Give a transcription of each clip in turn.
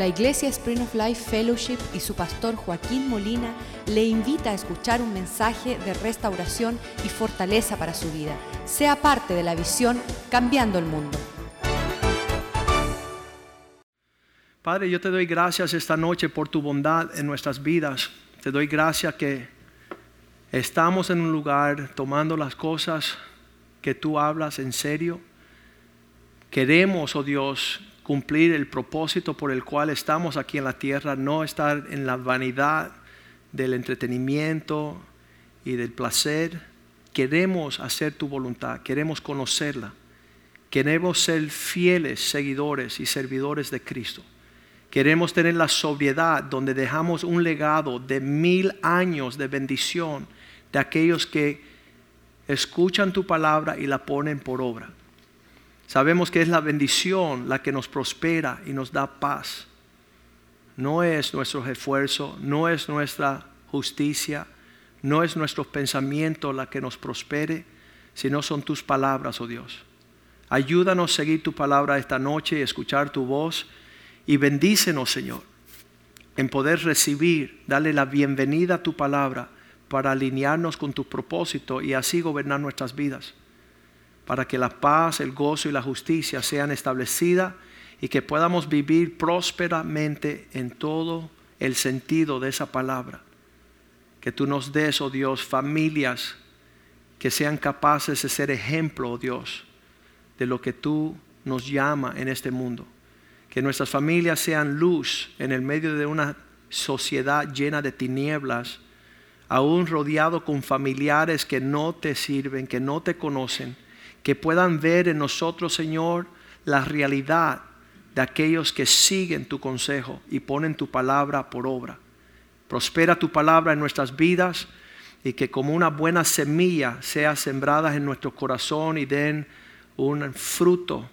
La Iglesia Spring of Life Fellowship y su pastor Joaquín Molina le invita a escuchar un mensaje de restauración y fortaleza para su vida. Sea parte de la visión Cambiando el Mundo. Padre, yo te doy gracias esta noche por tu bondad en nuestras vidas. Te doy gracias que estamos en un lugar tomando las cosas que tú hablas en serio. Queremos, oh Dios, cumplir el propósito por el cual estamos aquí en la tierra, no estar en la vanidad del entretenimiento y del placer. Queremos hacer tu voluntad, queremos conocerla, queremos ser fieles seguidores y servidores de Cristo. Queremos tener la sobriedad donde dejamos un legado de mil años de bendición de aquellos que escuchan tu palabra y la ponen por obra. Sabemos que es la bendición la que nos prospera y nos da paz. No es nuestro esfuerzo, no es nuestra justicia, no es nuestro pensamiento la que nos prospere, sino son tus palabras, oh Dios. Ayúdanos a seguir tu palabra esta noche y escuchar tu voz y bendícenos, Señor, en poder recibir, darle la bienvenida a tu palabra para alinearnos con tu propósito y así gobernar nuestras vidas para que la paz, el gozo y la justicia sean establecidas y que podamos vivir prósperamente en todo el sentido de esa palabra. Que tú nos des, oh Dios, familias que sean capaces de ser ejemplo, oh Dios, de lo que tú nos llama en este mundo. Que nuestras familias sean luz en el medio de una sociedad llena de tinieblas, aún rodeado con familiares que no te sirven, que no te conocen que puedan ver en nosotros, Señor, la realidad de aquellos que siguen tu consejo y ponen tu palabra por obra. Prospera tu palabra en nuestras vidas y que como una buena semilla sea sembrada en nuestro corazón y den un fruto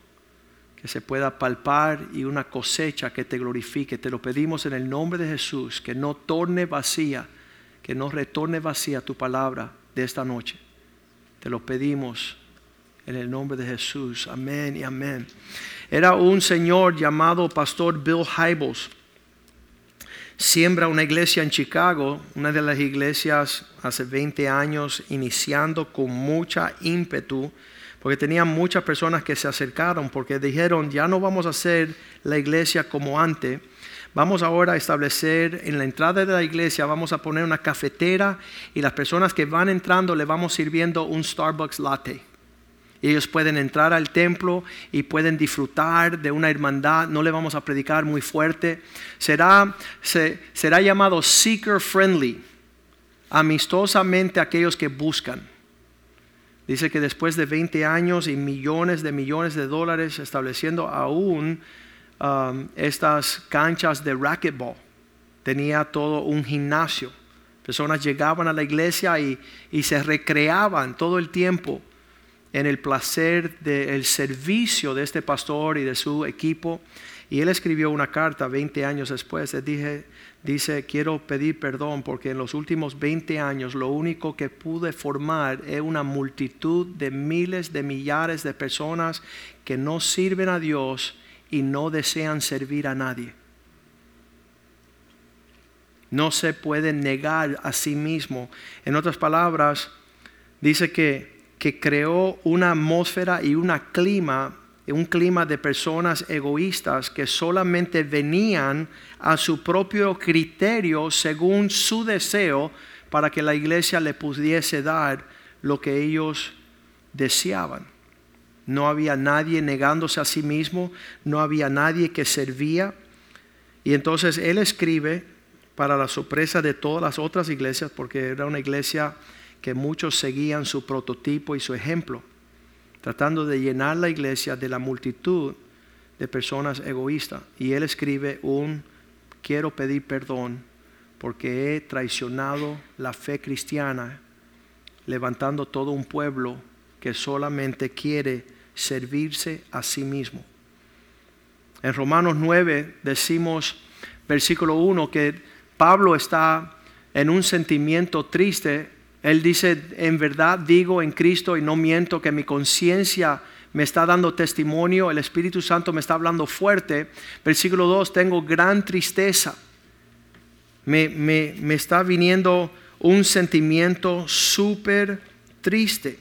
que se pueda palpar y una cosecha que te glorifique. Te lo pedimos en el nombre de Jesús, que no torne vacía, que no retorne vacía tu palabra de esta noche. Te lo pedimos en el nombre de Jesús. Amén y amén. Era un señor llamado Pastor Bill Hybels. Siembra una iglesia en Chicago, una de las iglesias hace 20 años, iniciando con mucha ímpetu, porque tenía muchas personas que se acercaron, porque dijeron, ya no vamos a hacer la iglesia como antes, vamos ahora a establecer en la entrada de la iglesia, vamos a poner una cafetera y las personas que van entrando le vamos sirviendo un Starbucks latte. Ellos pueden entrar al templo y pueden disfrutar de una hermandad. No le vamos a predicar muy fuerte. Será, será llamado seeker friendly, amistosamente aquellos que buscan. Dice que después de 20 años y millones de millones de dólares estableciendo aún um, estas canchas de racquetball, tenía todo un gimnasio. Personas llegaban a la iglesia y, y se recreaban todo el tiempo en el placer del servicio de este pastor y de su equipo. Y él escribió una carta 20 años después. dije, dice, quiero pedir perdón porque en los últimos 20 años lo único que pude formar es una multitud de miles de millares de personas que no sirven a Dios y no desean servir a nadie. No se puede negar a sí mismo. En otras palabras, dice que que creó una atmósfera y una clima, un clima de personas egoístas que solamente venían a su propio criterio según su deseo para que la iglesia le pudiese dar lo que ellos deseaban. No había nadie negándose a sí mismo, no había nadie que servía. Y entonces él escribe para la sorpresa de todas las otras iglesias, porque era una iglesia que muchos seguían su prototipo y su ejemplo, tratando de llenar la iglesia de la multitud de personas egoístas. Y él escribe un, quiero pedir perdón porque he traicionado la fe cristiana, levantando todo un pueblo que solamente quiere servirse a sí mismo. En Romanos 9 decimos, versículo 1, que Pablo está en un sentimiento triste él dice, en verdad digo en Cristo y no miento que mi conciencia me está dando testimonio, el Espíritu Santo me está hablando fuerte. Versículo 2, tengo gran tristeza. Me, me está viniendo un sentimiento súper triste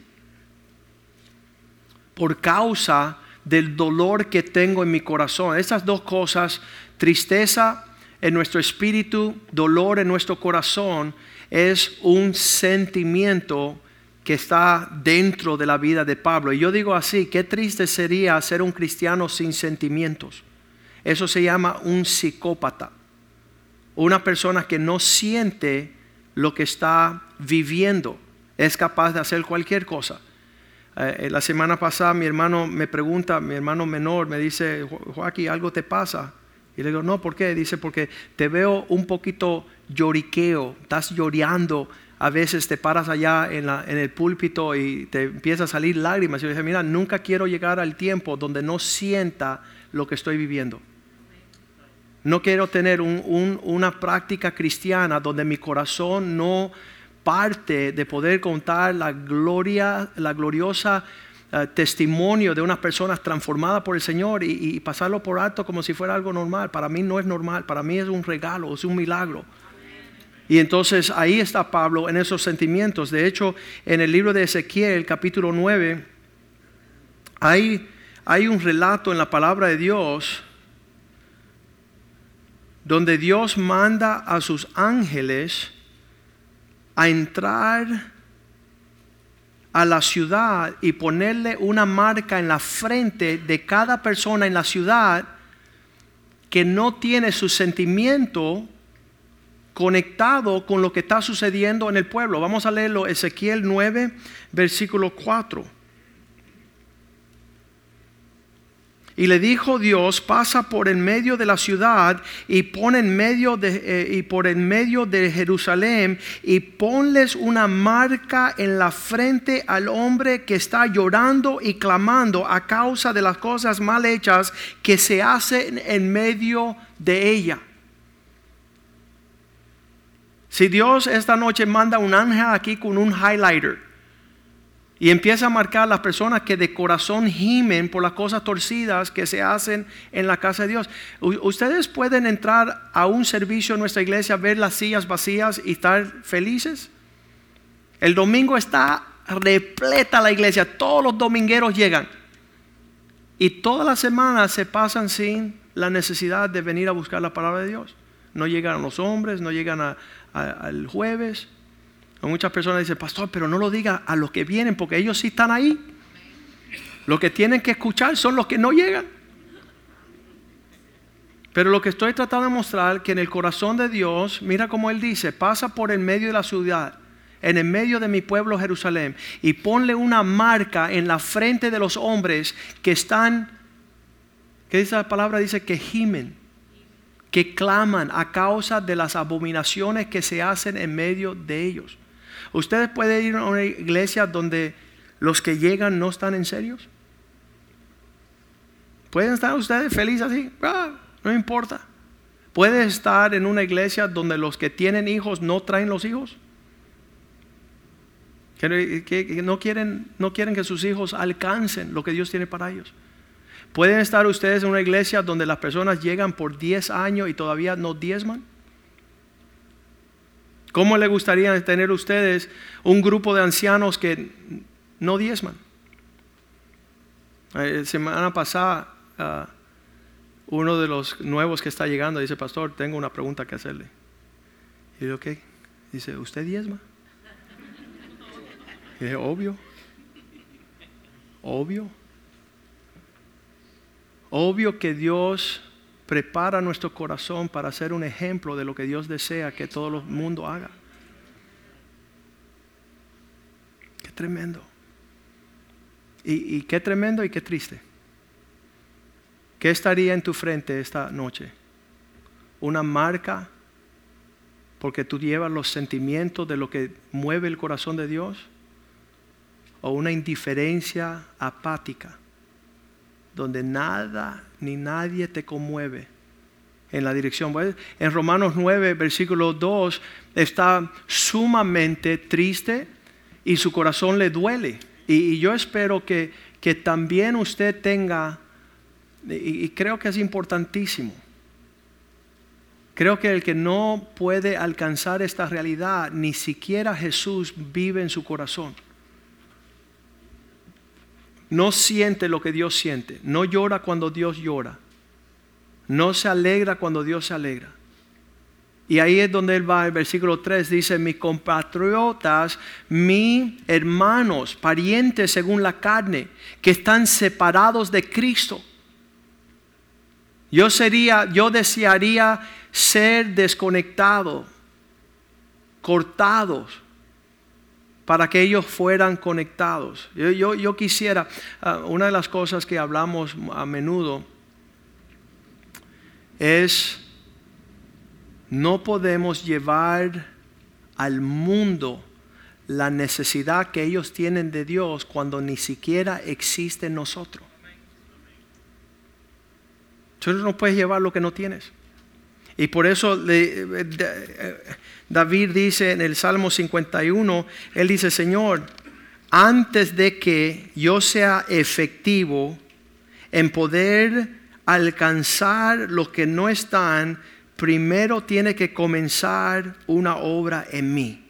por causa del dolor que tengo en mi corazón. Esas dos cosas, tristeza en nuestro espíritu, dolor en nuestro corazón, es un sentimiento que está dentro de la vida de Pablo. Y yo digo así, qué triste sería ser un cristiano sin sentimientos. Eso se llama un psicópata. Una persona que no siente lo que está viviendo. Es capaz de hacer cualquier cosa. Eh, la semana pasada mi hermano me pregunta, mi hermano menor me dice, Joaquín, ¿algo te pasa? Y le digo, no, ¿por qué? Dice, porque te veo un poquito lloriqueo, estás lloreando a veces te paras allá en, el púlpito y te empieza a salir lágrimas. Y yo dije, mira, nunca quiero llegar al tiempo donde no sienta lo que estoy viviendo. No quiero tener una práctica cristiana donde mi corazón no parte de poder contar la gloria, la gloriosa eh, testimonio de unas personas transformadas por el Señor y, pasarlo por alto como si fuera algo normal. Para mí no es normal, para mí es un regalo, es un milagro. Y entonces ahí está Pablo en esos sentimientos. De hecho, en el libro de Ezequiel, capítulo 9, hay, hay un relato en la palabra de Dios donde Dios manda a sus ángeles a entrar a la ciudad y ponerle una marca en la frente de cada persona en la ciudad que no tiene su sentimiento conectado con lo que está sucediendo en el pueblo. Vamos a leerlo, Ezequiel 9, versículo 4. Y le dijo Dios, pasa por en medio de la ciudad y pon en medio de, eh, y por en medio de Jerusalén y ponles una marca en la frente al hombre que está llorando y clamando a causa de las cosas mal hechas que se hacen en medio de ella. Si Dios esta noche manda un ángel aquí con un highlighter y empieza a marcar las personas que de corazón gimen por las cosas torcidas que se hacen en la casa de Dios, ustedes pueden entrar a un servicio en nuestra iglesia, ver las sillas vacías y estar felices. El domingo está repleta la iglesia, todos los domingueros llegan. Y todas las semanas se pasan sin la necesidad de venir a buscar la palabra de Dios. No llegan los hombres, no llegan al jueves. Muchas personas dicen, pastor, pero no lo diga a los que vienen porque ellos sí están ahí. Lo que tienen que escuchar son los que no llegan. Pero lo que estoy tratando de mostrar que en el corazón de Dios, mira como Él dice, pasa por el medio de la ciudad, en el medio de mi pueblo Jerusalén, y ponle una marca en la frente de los hombres que están, ¿qué dice la palabra? Dice que gimen que claman a causa de las abominaciones que se hacen en medio de ellos. ¿Ustedes pueden ir a una iglesia donde los que llegan no están en serios? ¿Pueden estar ustedes felices así? Ah, no importa. ¿Puede estar en una iglesia donde los que tienen hijos no traen los hijos? Que, no, quieren, no quieren que sus hijos alcancen lo que Dios tiene para ellos. ¿Pueden estar ustedes en una iglesia donde las personas llegan por 10 años y todavía no diezman? ¿Cómo le gustaría tener ustedes un grupo de ancianos que no diezman? La eh, semana pasada, ah, uno de los nuevos que está llegando dice, pastor, tengo una pregunta que hacerle. Y yo, ¿qué? Dice, ¿usted diezma? Y dije, obvio. Obvio. Obvio que Dios prepara nuestro corazón para ser un ejemplo de lo que Dios desea que todo el mundo haga. Qué tremendo. Y, qué tremendo y qué triste. ¿Qué estaría en tu frente esta noche? Una marca porque tú llevas los sentimientos de lo que mueve el corazón de Dios o una indiferencia apática donde nada ni nadie te conmueve en la dirección. En Romanos 9, versículo 2, está sumamente triste y su corazón le duele. Y, yo espero que, que también usted tenga, y, y creo que es importantísimo, creo que el que no puede alcanzar esta realidad, ni siquiera Jesús vive en su corazón. No siente lo que Dios siente, no llora cuando Dios llora, no se alegra cuando Dios se alegra. Y ahí es donde él va, el versículo 3 dice, mis compatriotas, mis hermanos, parientes según la carne, que están separados de Cristo. Yo sería, yo desearía ser desconectado, cortados, para que ellos fueran conectados. Yo, yo, quisiera, ah, una de las cosas que hablamos a menudo es no podemos llevar al mundo la necesidad que ellos tienen de Dios cuando ni siquiera existe en nosotros. Tú no puedes llevar lo que no tienes. Y por eso eh, David dice en el Salmo 51, él dice, Señor, antes de que yo sea efectivo en poder alcanzar los que no están, primero tiene que comenzar una obra en mí.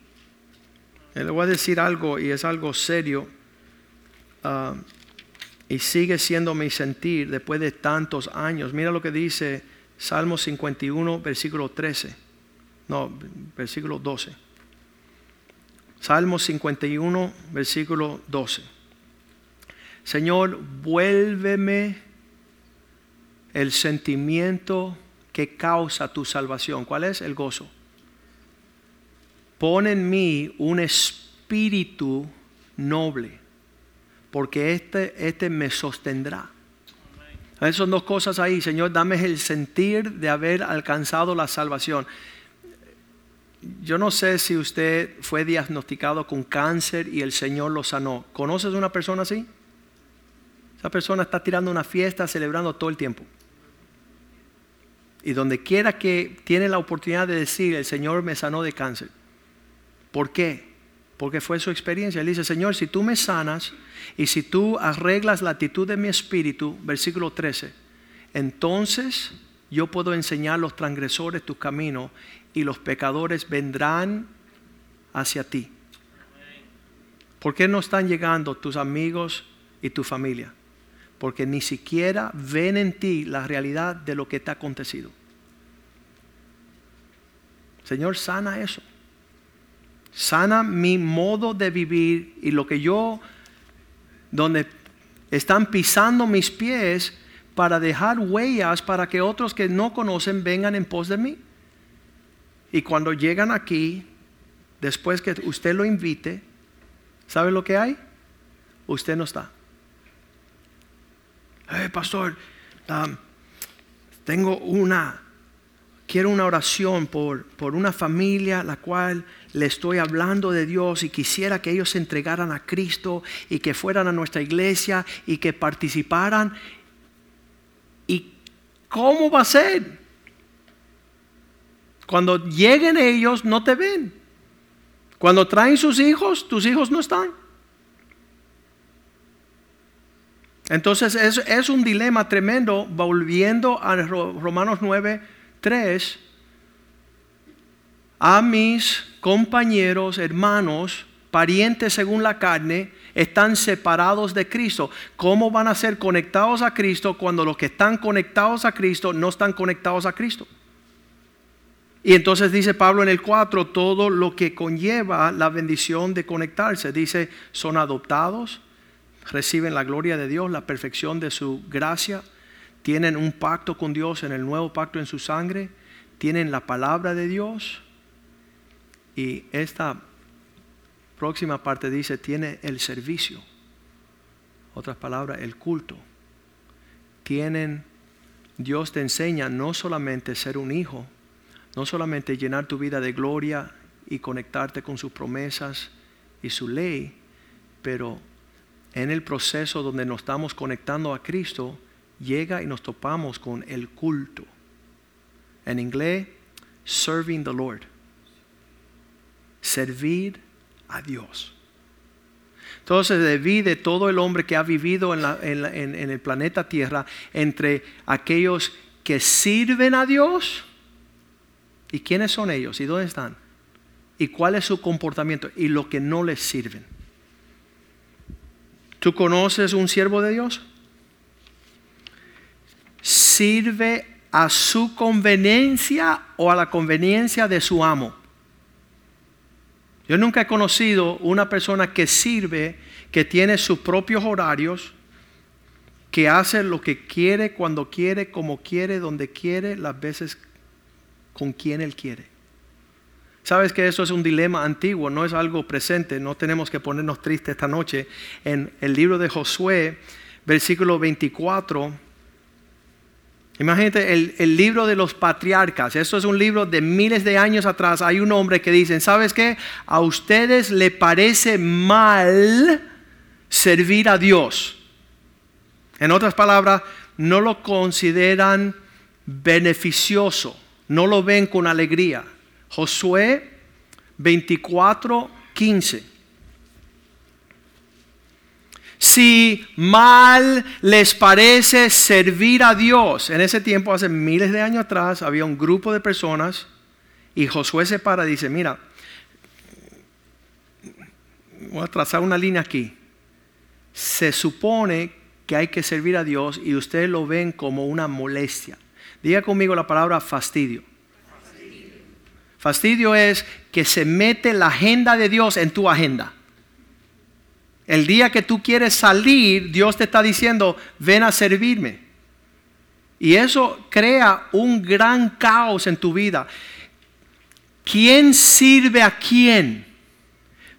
Le voy a decir algo y es algo serio ah, y sigue siendo mi sentir después de tantos años. Mira lo que dice Salmo 51, versículo 13. No, versículo 12. Salmo 51, versículo 12. Señor, vuélveme el sentimiento que causa tu salvación. ¿Cuál es? El gozo. Pon en mí un espíritu noble, porque este, este me sostendrá. Son dos cosas ahí, Señor, dame el sentir de haber alcanzado la salvación. Yo no sé si usted fue diagnosticado con cáncer y el Señor lo sanó. ¿Conoces una persona así? Esa persona está tirando una fiesta, celebrando todo el tiempo. Y donde quiera que tiene la oportunidad de decir, el Señor me sanó de cáncer. ¿Por qué? Porque fue su experiencia. Él dice, Señor, si tú me sanas y si tú arreglas la actitud de mi espíritu, versículo 13, entonces yo puedo enseñar a los transgresores tu camino y los pecadores vendrán hacia ti. ¿Por qué no están llegando tus amigos y tu familia? porque ni siquiera ven en ti la realidad de lo que te ha acontecido. Señor, sana eso. Sana mi modo de vivir y lo que yo, donde están pisando mis pies para dejar huellas para que otros que no conocen vengan en pos de mí. Y cuando llegan aquí, después que usted lo invite, ¿sabe lo que hay? Usted no está pastor, tengo una, quiero una oración por, por una familia la cual le estoy hablando de Dios y quisiera que ellos se entregaran a Cristo y que fueran a nuestra iglesia y que participaran. ¿Y cómo va a ser? Cuando lleguen ellos no te ven. Cuando traen sus hijos, tus hijos no están. Entonces es, un dilema tremendo, volviendo a Romanos 9, 3, a mis compañeros, hermanos, parientes según la carne, están separados de Cristo. ¿Cómo van a ser conectados a Cristo cuando los que están conectados a Cristo no están conectados a Cristo? Y entonces dice Pablo en el 4 todo lo que conlleva la bendición de conectarse. Dice, son adoptados, reciben la gloria de Dios, la perfección de su gracia, tienen un pacto con Dios en el nuevo pacto en su sangre, tienen la palabra de Dios y esta próxima parte dice, tiene el servicio, otras palabras, el culto. Tienen, Dios te enseña no solamente ser un hijo, no solamente llenar tu vida de gloria y conectarte con sus promesas y su ley, pero en el proceso donde nos estamos conectando a Cristo, llega y nos topamos con el culto. En inglés, serving the Lord. Servir a Dios. Entonces divide todo el hombre que ha vivido en, la- en la- en- en el planeta Tierra entre aquellos que sirven a Dios y quiénes son ellos y dónde están y cuál es su comportamiento y lo que no les sirven. ¿Tú conoces un siervo de Dios? ¿Sirve a su conveniencia o a la conveniencia de su amo? Yo nunca he conocido una persona que sirve, que tiene sus propios horarios, que hace lo que quiere, cuando quiere, como quiere, donde quiere, las veces con quien él quiere. Sabes que eso es un dilema antiguo, no es algo presente, no tenemos que ponernos tristes esta noche. En el libro de Josué, versículo 24, Imagínate el, el libro de los patriarcas. Esto es un libro de miles de años atrás. Hay un hombre que dice, ¿sabes qué? A ustedes le parece mal servir a Dios. En otras palabras, no lo consideran beneficioso, no lo ven con alegría. Josué 24, 15. Si mal les parece servir a Dios, en ese tiempo, hace miles de años atrás, había un grupo de personas y Josué se para y dice, mira, voy a trazar una línea aquí. Se supone que hay que servir a Dios y ustedes lo ven como una molestia. Diga conmigo la palabra fastidio. Fastidio es que se mete la agenda de Dios en tu agenda. El día que tú quieres salir, Dios te está diciendo, ven a servirme. Y eso crea un gran caos en tu vida. ¿Quién sirve a quién?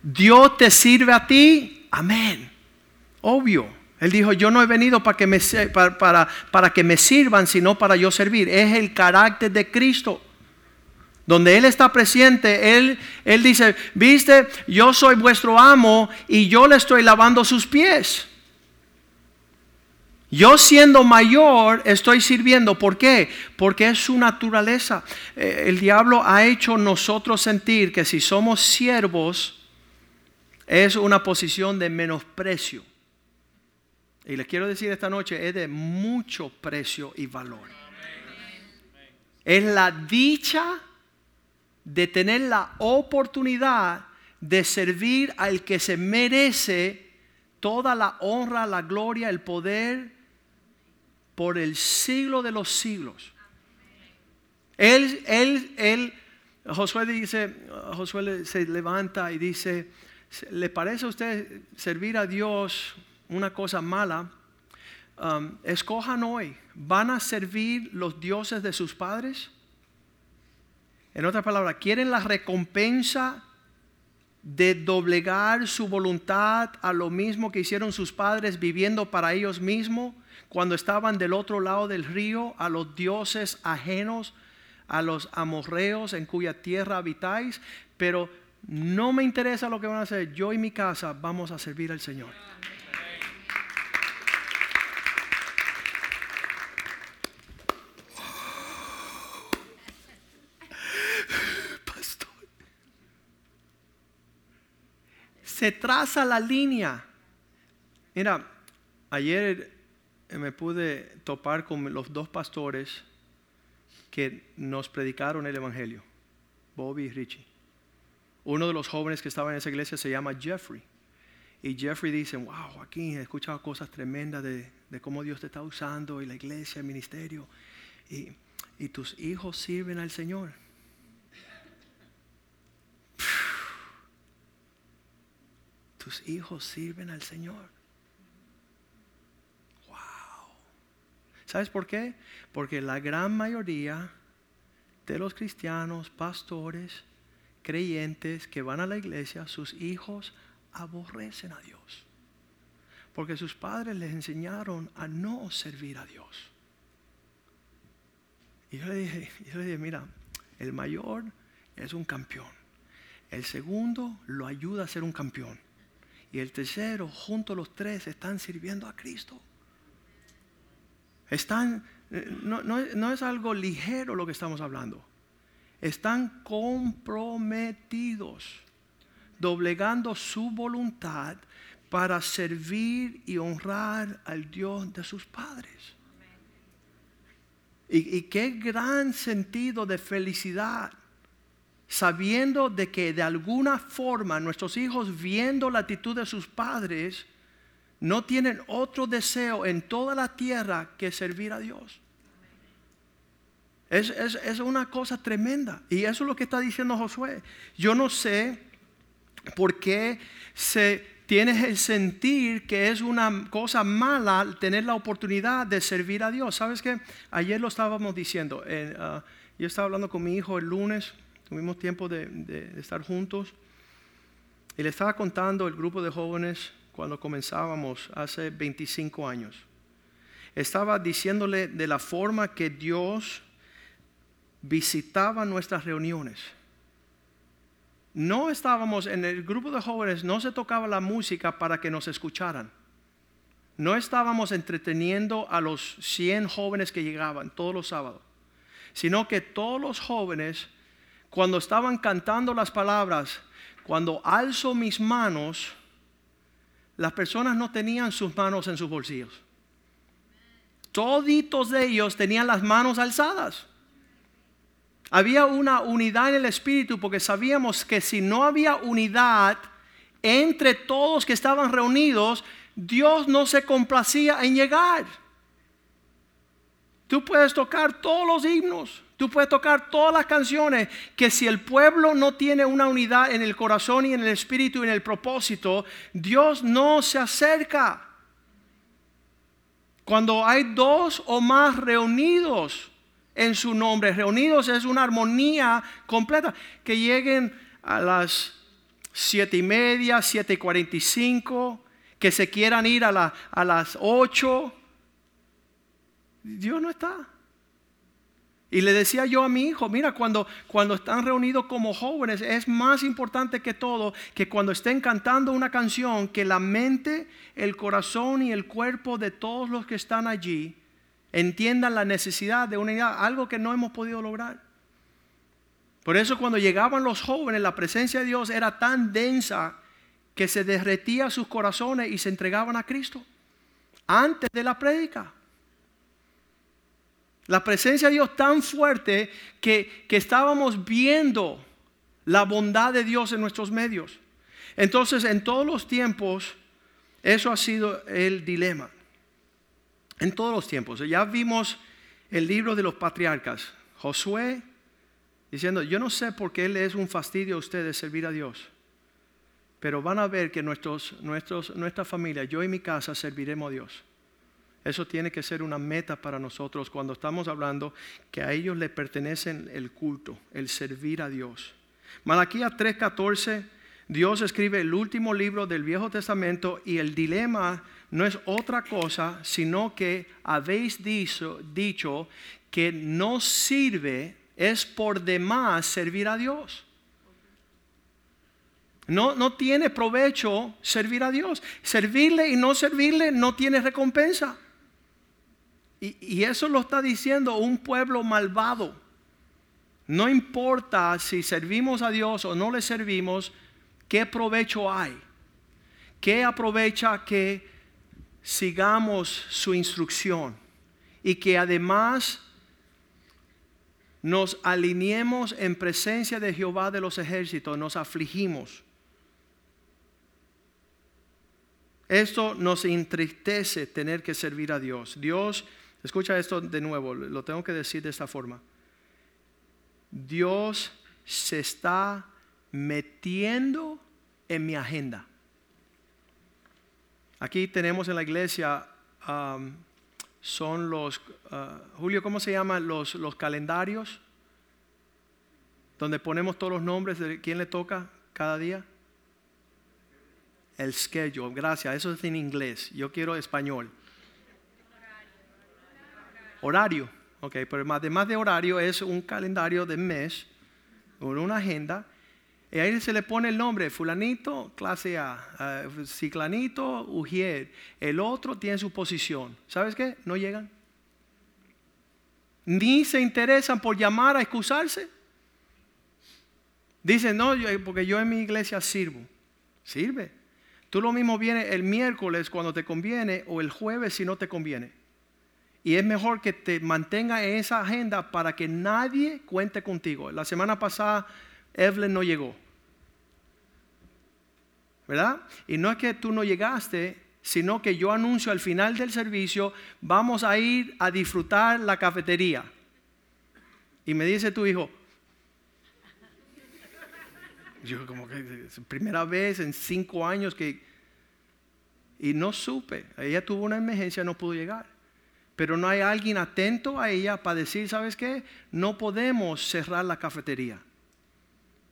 ¿Dios te sirve a ti? Amén. Obvio. Él dijo, yo no he venido para que me, sirvan, sino para yo servir. Es el carácter de Cristo. Donde Él está presente, Él, Él dice, viste, yo soy vuestro amo y yo le estoy lavando sus pies. Yo siendo mayor estoy sirviendo. ¿Por qué? Porque es su naturaleza. Eh, el diablo ha hecho nosotros sentir que si somos siervos es una posición de menosprecio. Y les quiero decir esta noche, es de mucho precio y valor. Es la dicha de tener la oportunidad de servir al que se merece toda la honra, la gloria, el poder por el siglo de los siglos. Él, él, él, Josué dice, Josué se levanta y dice, ¿le parece a usted servir a Dios una cosa mala? Um, escojan hoy, ¿van a servir los dioses de sus padres? En otras palabras, ¿quieren la recompensa de doblegar su voluntad a lo mismo que hicieron sus padres viviendo para ellos mismos cuando estaban del otro lado del río a los dioses ajenos, a los amorreos en cuya tierra habitáis? Pero no me interesa lo que van a hacer, yo y mi casa vamos a servir al Señor. Se traza la línea. Mira, ayer eh, me pude topar con los dos pastores que nos predicaron el Evangelio, Bobby y Richie. Uno de los jóvenes que estaba en esa iglesia se llama Jeffrey. Y Jeffrey dice, wow, Joaquín, he escuchado cosas tremendas de, cómo Dios te está usando y la iglesia, el ministerio. Y tus hijos sirven al Señor. Tus hijos sirven al Señor. Wow. ¿Sabes por qué? Porque la gran mayoría de los cristianos, pastores, creyentes que van a la iglesia, sus hijos aborrecen a Dios. Porque sus padres les enseñaron a no servir a Dios. Y yo le dije, yo le dije, mira, el mayor es un campeón. El segundo lo ayuda a ser un campeón. Y el tercero, juntos los tres, están sirviendo a Cristo. Están, eh, no, es algo ligero lo que estamos hablando. Están comprometidos, doblegando su voluntad para servir y honrar al Dios de sus padres. Y, qué gran sentido de felicidad, sabiendo de que de alguna forma nuestros hijos, viendo la actitud de sus padres, no tienen otro deseo en toda la tierra que servir a Dios. Es, es, una cosa tremenda. Y eso es lo que está diciendo Josué. Yo no sé por qué se tiene el sentir que es una cosa mala tener la oportunidad de servir a Dios. ¿Sabes qué? Ayer lo estábamos diciendo. Uh, yo estaba hablando con mi hijo el lunes. Tuvimos tiempo de, de estar juntos. Y le estaba contando el grupo de jóvenes cuando comenzábamos hace 25 años. Estaba diciéndole de la forma que Dios visitaba nuestras reuniones. No estábamos en el grupo de jóvenes, no se tocaba la música para que nos escucharan. No estábamos entreteniendo a los 100 jóvenes que llegaban todos los sábados, sino que todos los jóvenes, cuando estaban cantando las palabras, cuando alzo mis manos, las personas no tenían sus manos en sus bolsillos. Toditos de ellos tenían las manos alzadas. Había una unidad en el espíritu porque sabíamos que si no había unidad entre todos que estaban reunidos, Dios no se complacía en llegar. Tú puedes tocar todos los himnos, tú puedes tocar todas las canciones, que si el pueblo no tiene una unidad en el corazón y en el espíritu y en el propósito, Dios no se acerca. Cuando hay dos o más reunidos, en su nombre. Reunidos es una armonía completa. Que lleguen a las siete y media, siete y cuarenta y cinco, que se quieran ir a, a las ocho. Dios no está. Y le decía yo a mi hijo, mira, cuando, cuando están reunidos como jóvenes, es más importante que todo que cuando estén cantando una canción, que la mente, el corazón y el cuerpo de todos los que están allí entiendan la necesidad de unidad, algo que no hemos podido lograr. Por eso cuando llegaban los jóvenes, la presencia de Dios era tan densa que se derretía sus corazones y se entregaban a Cristo antes de la prédica. La presencia de Dios tan fuerte que, que estábamos viendo la bondad de Dios en nuestros medios. Entonces, en todos los tiempos, eso ha sido el dilema en todos los tiempos. Ya vimos el libro de los patriarcas. Josué diciendo, yo no sé por qué él es un fastidio a ustedes servir a Dios, pero van a ver que nuestra familia, yo y mi casa, serviremos a Dios. Eso tiene que ser una meta para nosotros cuando estamos hablando que a ellos le pertenecen el culto, el servir a Dios. Malaquía 3:14, Dios escribe el último libro del Viejo Testamento y el dilema no es otra cosa sino que habéis dicho, dicho que no sirve, es por demás servir a Dios. No, no tiene provecho servir a Dios. Servirle y no servirle no tiene recompensa. Y, eso lo está diciendo un pueblo malvado. No importa si servimos a Dios o no le servimos, ¿qué provecho hay? ¿Qué aprovecha que sigamos su instrucción y que además nos alineemos en presencia de Jehová de los ejércitos, nos afligimos. Esto nos entristece tener que servir a Dios. Dios, escucha esto de nuevo, lo tengo que decir de esta forma. Dios se está metiendo en mi agenda. Aquí tenemos en la iglesia, son los, uh, Julio, ¿cómo se llaman los, los calendarios? Donde ponemos todos los nombres de quién le toca cada día. El schedule, gracias, eso es en inglés, yo quiero español. Horario, ok, pero además de horario es un calendario de mes, una agenda y ahí se le pone el nombre, fulanito, clase A, ciclanito, ujier. El otro tiene su posición. ¿Sabes qué? No llegan. Ni se interesan por llamar a excusarse. Dicen, no, porque yo en mi iglesia sirvo. Sirve. Tú lo mismo viene el miércoles cuando te conviene o el jueves si no te conviene. Y es mejor que te mantenga en esa agenda para que nadie cuente contigo. La semana pasada Evelyn no llegó. ¿Verdad? Y no es que tú no llegaste, sino que yo anuncio al final del servicio, vamos a ir a disfrutar la cafetería. Y me dice tu hijo, yo como que es primera vez en cinco años que... Y no supe, ella tuvo una emergencia, no pudo llegar. Pero no hay alguien atento a ella para decir, ¿sabes qué? No podemos cerrar la cafetería.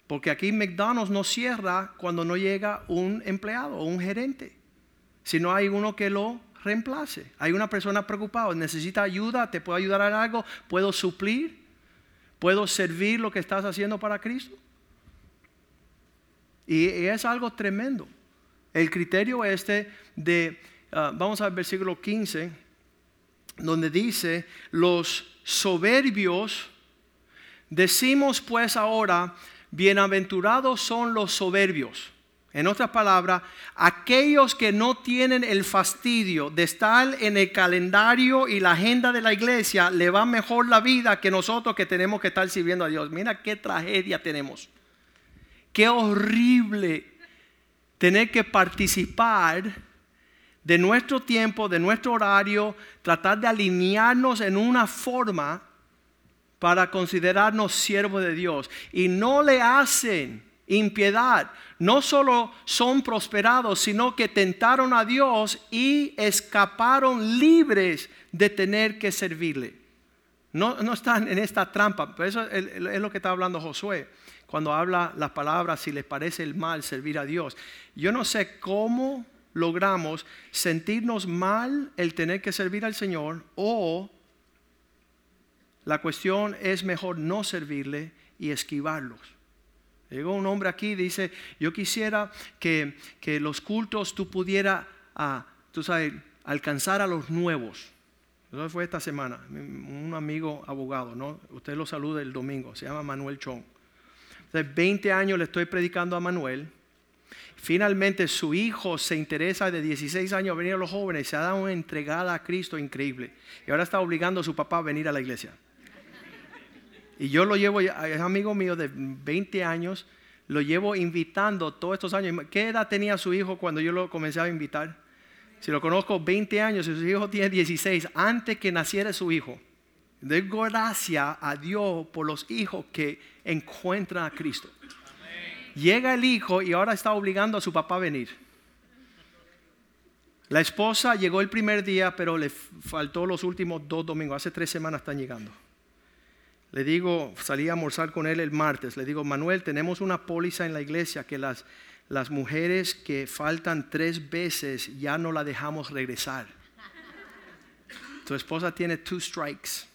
Porque aquí McDonald's no cierra cuando no llega un empleado o un gerente. Si no hay uno que lo reemplace. Hay una persona preocupada, necesita ayuda, te puedo ayudar en algo, puedo suplir, puedo servir lo que estás haciendo para Cristo. Y es algo tremendo. El criterio este de, ah, vamos al versículo 15, donde dice, los soberbios, decimos pues ahora, bienaventurados son los soberbios. En otras palabras, aquellos que no tienen el fastidio de estar en el calendario y la agenda de la iglesia, le va mejor la vida que nosotros que tenemos que estar sirviendo a Dios. Mira qué tragedia tenemos. Qué horrible tener que participar de nuestro tiempo, de nuestro horario, tratar de alinearnos en una forma para considerarnos siervos de Dios. Y no le hacen impiedad. No solo son prosperados, sino que tentaron a Dios y escaparon libres de tener que servirle. No, no están en esta trampa. Pero eso es, lo que está hablando Josué cuando habla las palabras si les parece el mal servir a Dios. Yo no sé cómo logramos sentirnos mal el tener que servir al Señor o la cuestión es mejor no servirle y esquivarlos. Llegó un hombre aquí dice, yo quisiera que, los cultos tú pudieras, ah, tú sabes, alcanzar a los nuevos. Eso fue esta semana, un amigo abogado, ¿no? Usted lo saluda el domingo, se llama Manuel Chong. 20 años le estoy predicando a Manuel. Finalmente su hijo se interesa de 16 años a venir a los jóvenes, se ha dado una entregada a Cristo increíble. Y ahora está obligando a su papá a venir a la iglesia. Y yo lo llevo, es amigo mío de 20 años, lo llevo invitando todos estos años. ¿Qué edad tenía su hijo cuando yo lo comencé a invitar? Si lo conozco 20 años y su hijo tiene 16, antes que naciera su hijo. De gracia a Dios por los hijos que encuentran a Cristo. Llega el hijo y ahora está obligando a su papá a venir. La esposa llegó el primer día, pero le faltó los últimos dos domingos. Hace tres semanas están llegando. Le digo, salí a almorzar con él el martes. Le digo, Manuel, tenemos una póliza en la iglesia que las, las mujeres que faltan tres veces ya no la dejamos regresar. Tu esposa tiene two strikes.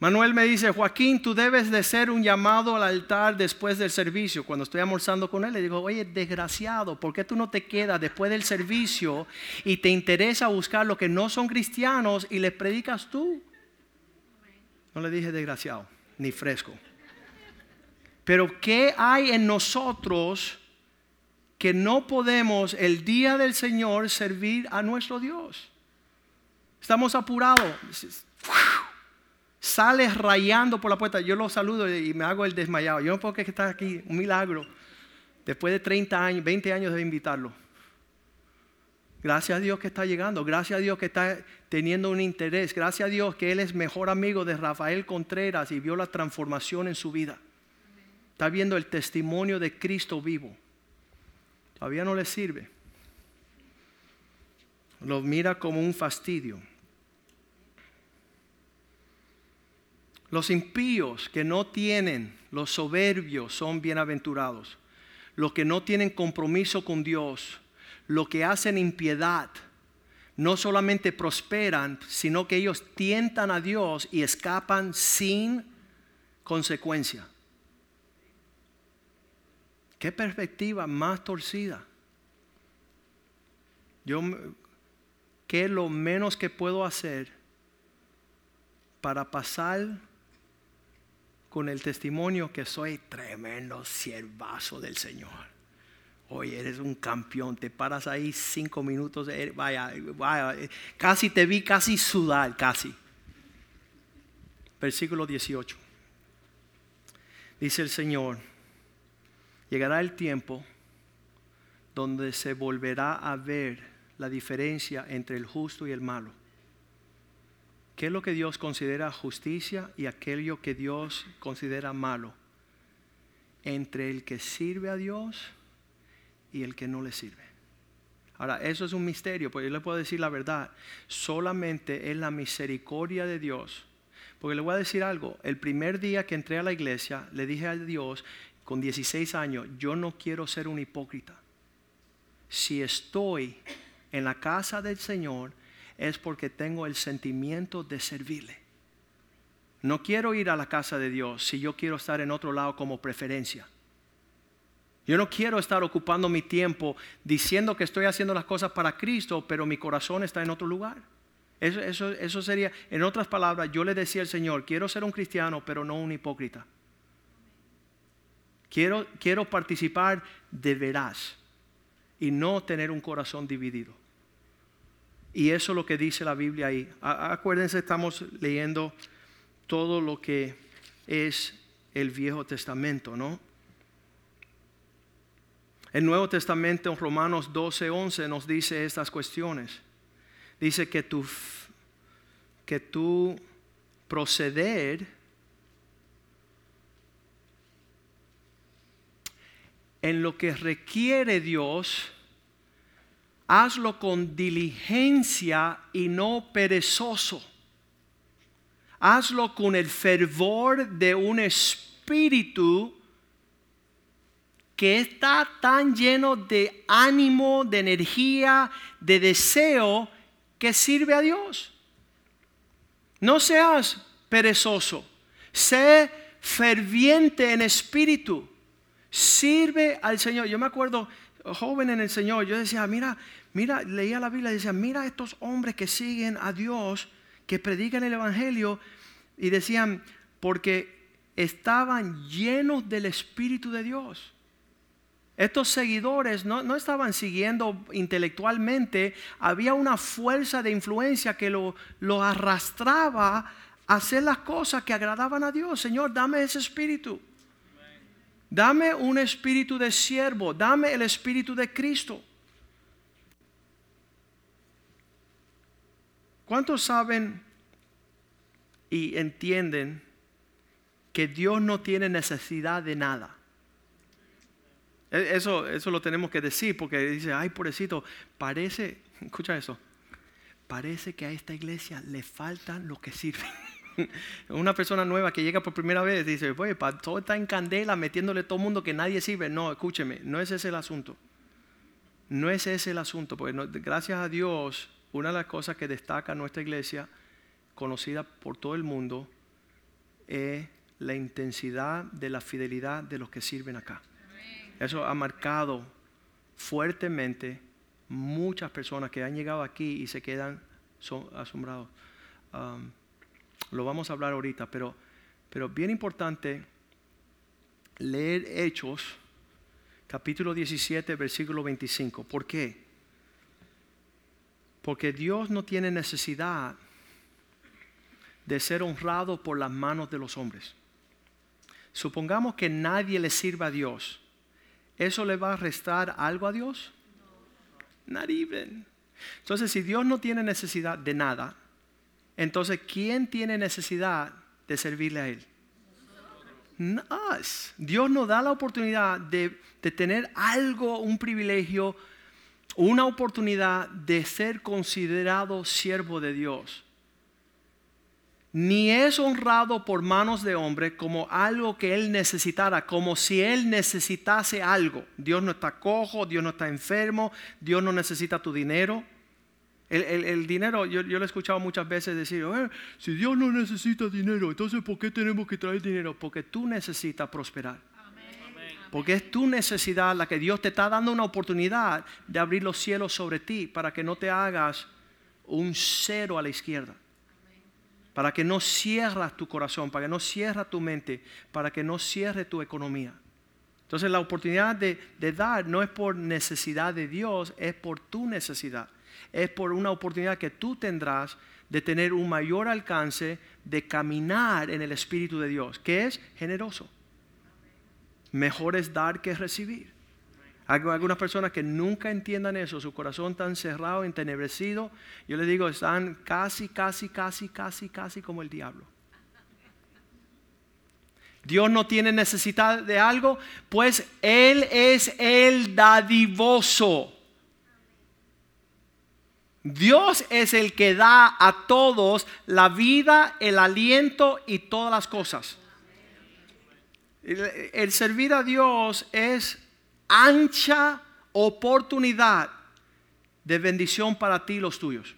Manuel me dice, Joaquín, tú debes de ser un llamado al altar después del servicio. Cuando estoy almorzando con él, le digo, oye, desgraciado, ¿por qué tú no te quedas después del servicio y te interesa buscar lo que no son cristianos y les predicas tú? No le dije desgraciado, ni fresco. Pero ¿qué hay en nosotros que no podemos el día del Señor servir a nuestro Dios? Estamos apurados sale rayando por la puerta. Yo lo saludo y me hago el desmayado. Yo no puedo que está aquí, un milagro. Después de 30 años, 20 años de invitarlo. Gracias a Dios que está llegando. Gracias a Dios que está teniendo un interés. Gracias a Dios que Él es mejor amigo de Rafael Contreras y vio la transformación en su vida. Está viendo el testimonio de Cristo vivo. Todavía no le sirve. Lo mira como un fastidio. Los impíos que no tienen, los soberbios son bienaventurados. Los que no tienen compromiso con Dios, los que hacen impiedad, no solamente prosperan, sino que ellos tientan a Dios y escapan sin consecuencia. Qué perspectiva más torcida. Yo, ¿qué es lo menos que puedo hacer para pasar con el testimonio que soy tremendo siervazo del Señor. Oye, eres un campeón, te paras ahí cinco minutos, eh, vaya, vaya, casi te vi casi sudar, casi. Versículo 18. Dice el Señor, llegará el tiempo donde se volverá a ver la diferencia entre el justo y el malo. ¿Qué es lo que Dios considera justicia y aquello que Dios considera malo? Entre el que sirve a Dios y el que no le sirve. Ahora, eso es un misterio, porque yo le puedo decir la verdad. Solamente es la misericordia de Dios. Porque le voy a decir algo. El primer día que entré a la iglesia, le dije a Dios, con 16 años, yo no quiero ser un hipócrita. Si estoy en la casa del Señor es porque tengo el sentimiento de servirle. No quiero ir a la casa de Dios si yo quiero estar en otro lado como preferencia. Yo no quiero estar ocupando mi tiempo diciendo que estoy haciendo las cosas para Cristo, pero mi corazón está en otro lugar. Eso, eso, eso sería, en otras palabras, yo le decía al Señor, quiero ser un cristiano, pero no un hipócrita. Quiero, quiero participar de veraz y no tener un corazón dividido. Y eso es lo que dice la Biblia ahí. Acuérdense, estamos leyendo todo lo que es el Viejo Testamento, ¿no? El Nuevo Testamento, en Romanos 12, 11, nos dice estas cuestiones. Dice que tu, que proceder en lo que requiere Dios, hazlo con diligencia y no perezoso. Hazlo con el fervor de un espíritu que está tan lleno de ánimo, de energía, de deseo, que sirve a Dios. No seas perezoso, sé ferviente en espíritu, sirve al Señor. Yo me acuerdo, joven en el Señor, yo decía, mira, mira, leía la Biblia y decía, mira estos hombres que siguen a Dios, que predican el Evangelio, y decían, porque estaban llenos del Espíritu de Dios. Estos seguidores no, estaban siguiendo intelectualmente, había una fuerza de influencia que lo, lo arrastraba a hacer las cosas que agradaban a Dios. Señor, dame ese espíritu. Dame un espíritu de siervo, dame el espíritu de Cristo. ¿Cuántos saben y entienden que Dios no tiene necesidad de nada? E, eso, eso lo tenemos que decir porque dice, ay, pobrecito, parece, escucha eso, parece que a esta iglesia le faltan los que sirven. Una persona nueva que llega por primera vez dice, oye, todo está en candela metiéndole todo el mundo que nadie sirve. No, escúcheme, no es ese el asunto. No es ese el asunto, porque gracias a Dios, una de las cosas que destaca nuestra iglesia, conocida por todo el mundo, es la intensidad de la fidelidad de los que sirven acá. Eso ha marcado fuertemente muchas personas que han llegado aquí y se quedan asombrados. Um, lo vamos a hablar ahorita, pero, pero bien importante leer Hechos, capítulo 17, versículo 25. ¿Por qué? Porque Dios no tiene necesidad de ser honrado por las manos de los hombres. Supongamos que nadie le sirva a Dios ¿eso le va a restar algo a Dios? Not even. Entonces, si Dios no tiene necesidad de nada, entonces, ¿quién tiene necesidad de servirle a Él? Us. Dios nos da la oportunidad de tener algo, un privilegio, una oportunidad de ser considerado siervo de Dios ni es honrado por manos de hombre como algo que él necesitara, como si él necesitase algo. Dios no está cojo, Dios no está enfermo, Dios no necesita tu dinero. El, dinero, yo, yo, lo he escuchado muchas veces decir, si Dios no necesita dinero, entonces ¿por qué tenemos que traer dinero? Porque tú necesitas prosperar. Porque es tu necesidad la que Dios te está dando una oportunidad de abrir los cielos sobre ti para que no te hagas un cero a la izquierda. para que no cierras tu corazón, para que no cierres tu mente, para que no cierre tu economía. Entonces la oportunidad de, de, dar no es por necesidad de Dios, es por tu necesidad. Es por una oportunidad que tú tendrás de tener un mayor alcance, de caminar en el Espíritu de Dios, que es generoso. Mejor es dar que recibir. Hay algunas personas que nunca entiendan eso, su corazón tan cerrado, entenebrecido. Yo les digo, están casi, casi, casi, casi, casi como el diablo. Dios no tiene necesidad de algo, pues Él es el dadivoso. Dios es el que da a todos la vida, el aliento y todas las cosas. El, servir a Dios es ancha oportunidad de bendición para ti y los tuyos.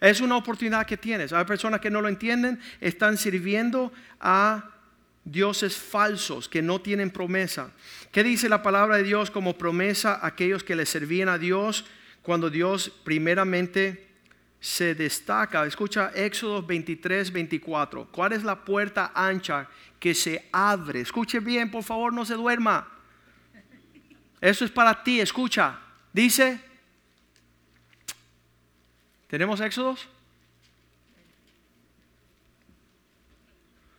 Es una oportunidad que tienes. Hay personas que no lo entienden, están sirviendo a dioses falsos que no tienen promesa. ¿Qué dice la palabra de Dios como promesa a aquellos que le servían a Dios cuando Dios primeramente se destaca? Escucha Éxodo 23, 24. ¿Cuál es la puerta ancha que se abre? Escuche bien, por favor, no se duerma. Eso es para ti, escucha. Dice, ¿tenemos Éxodos?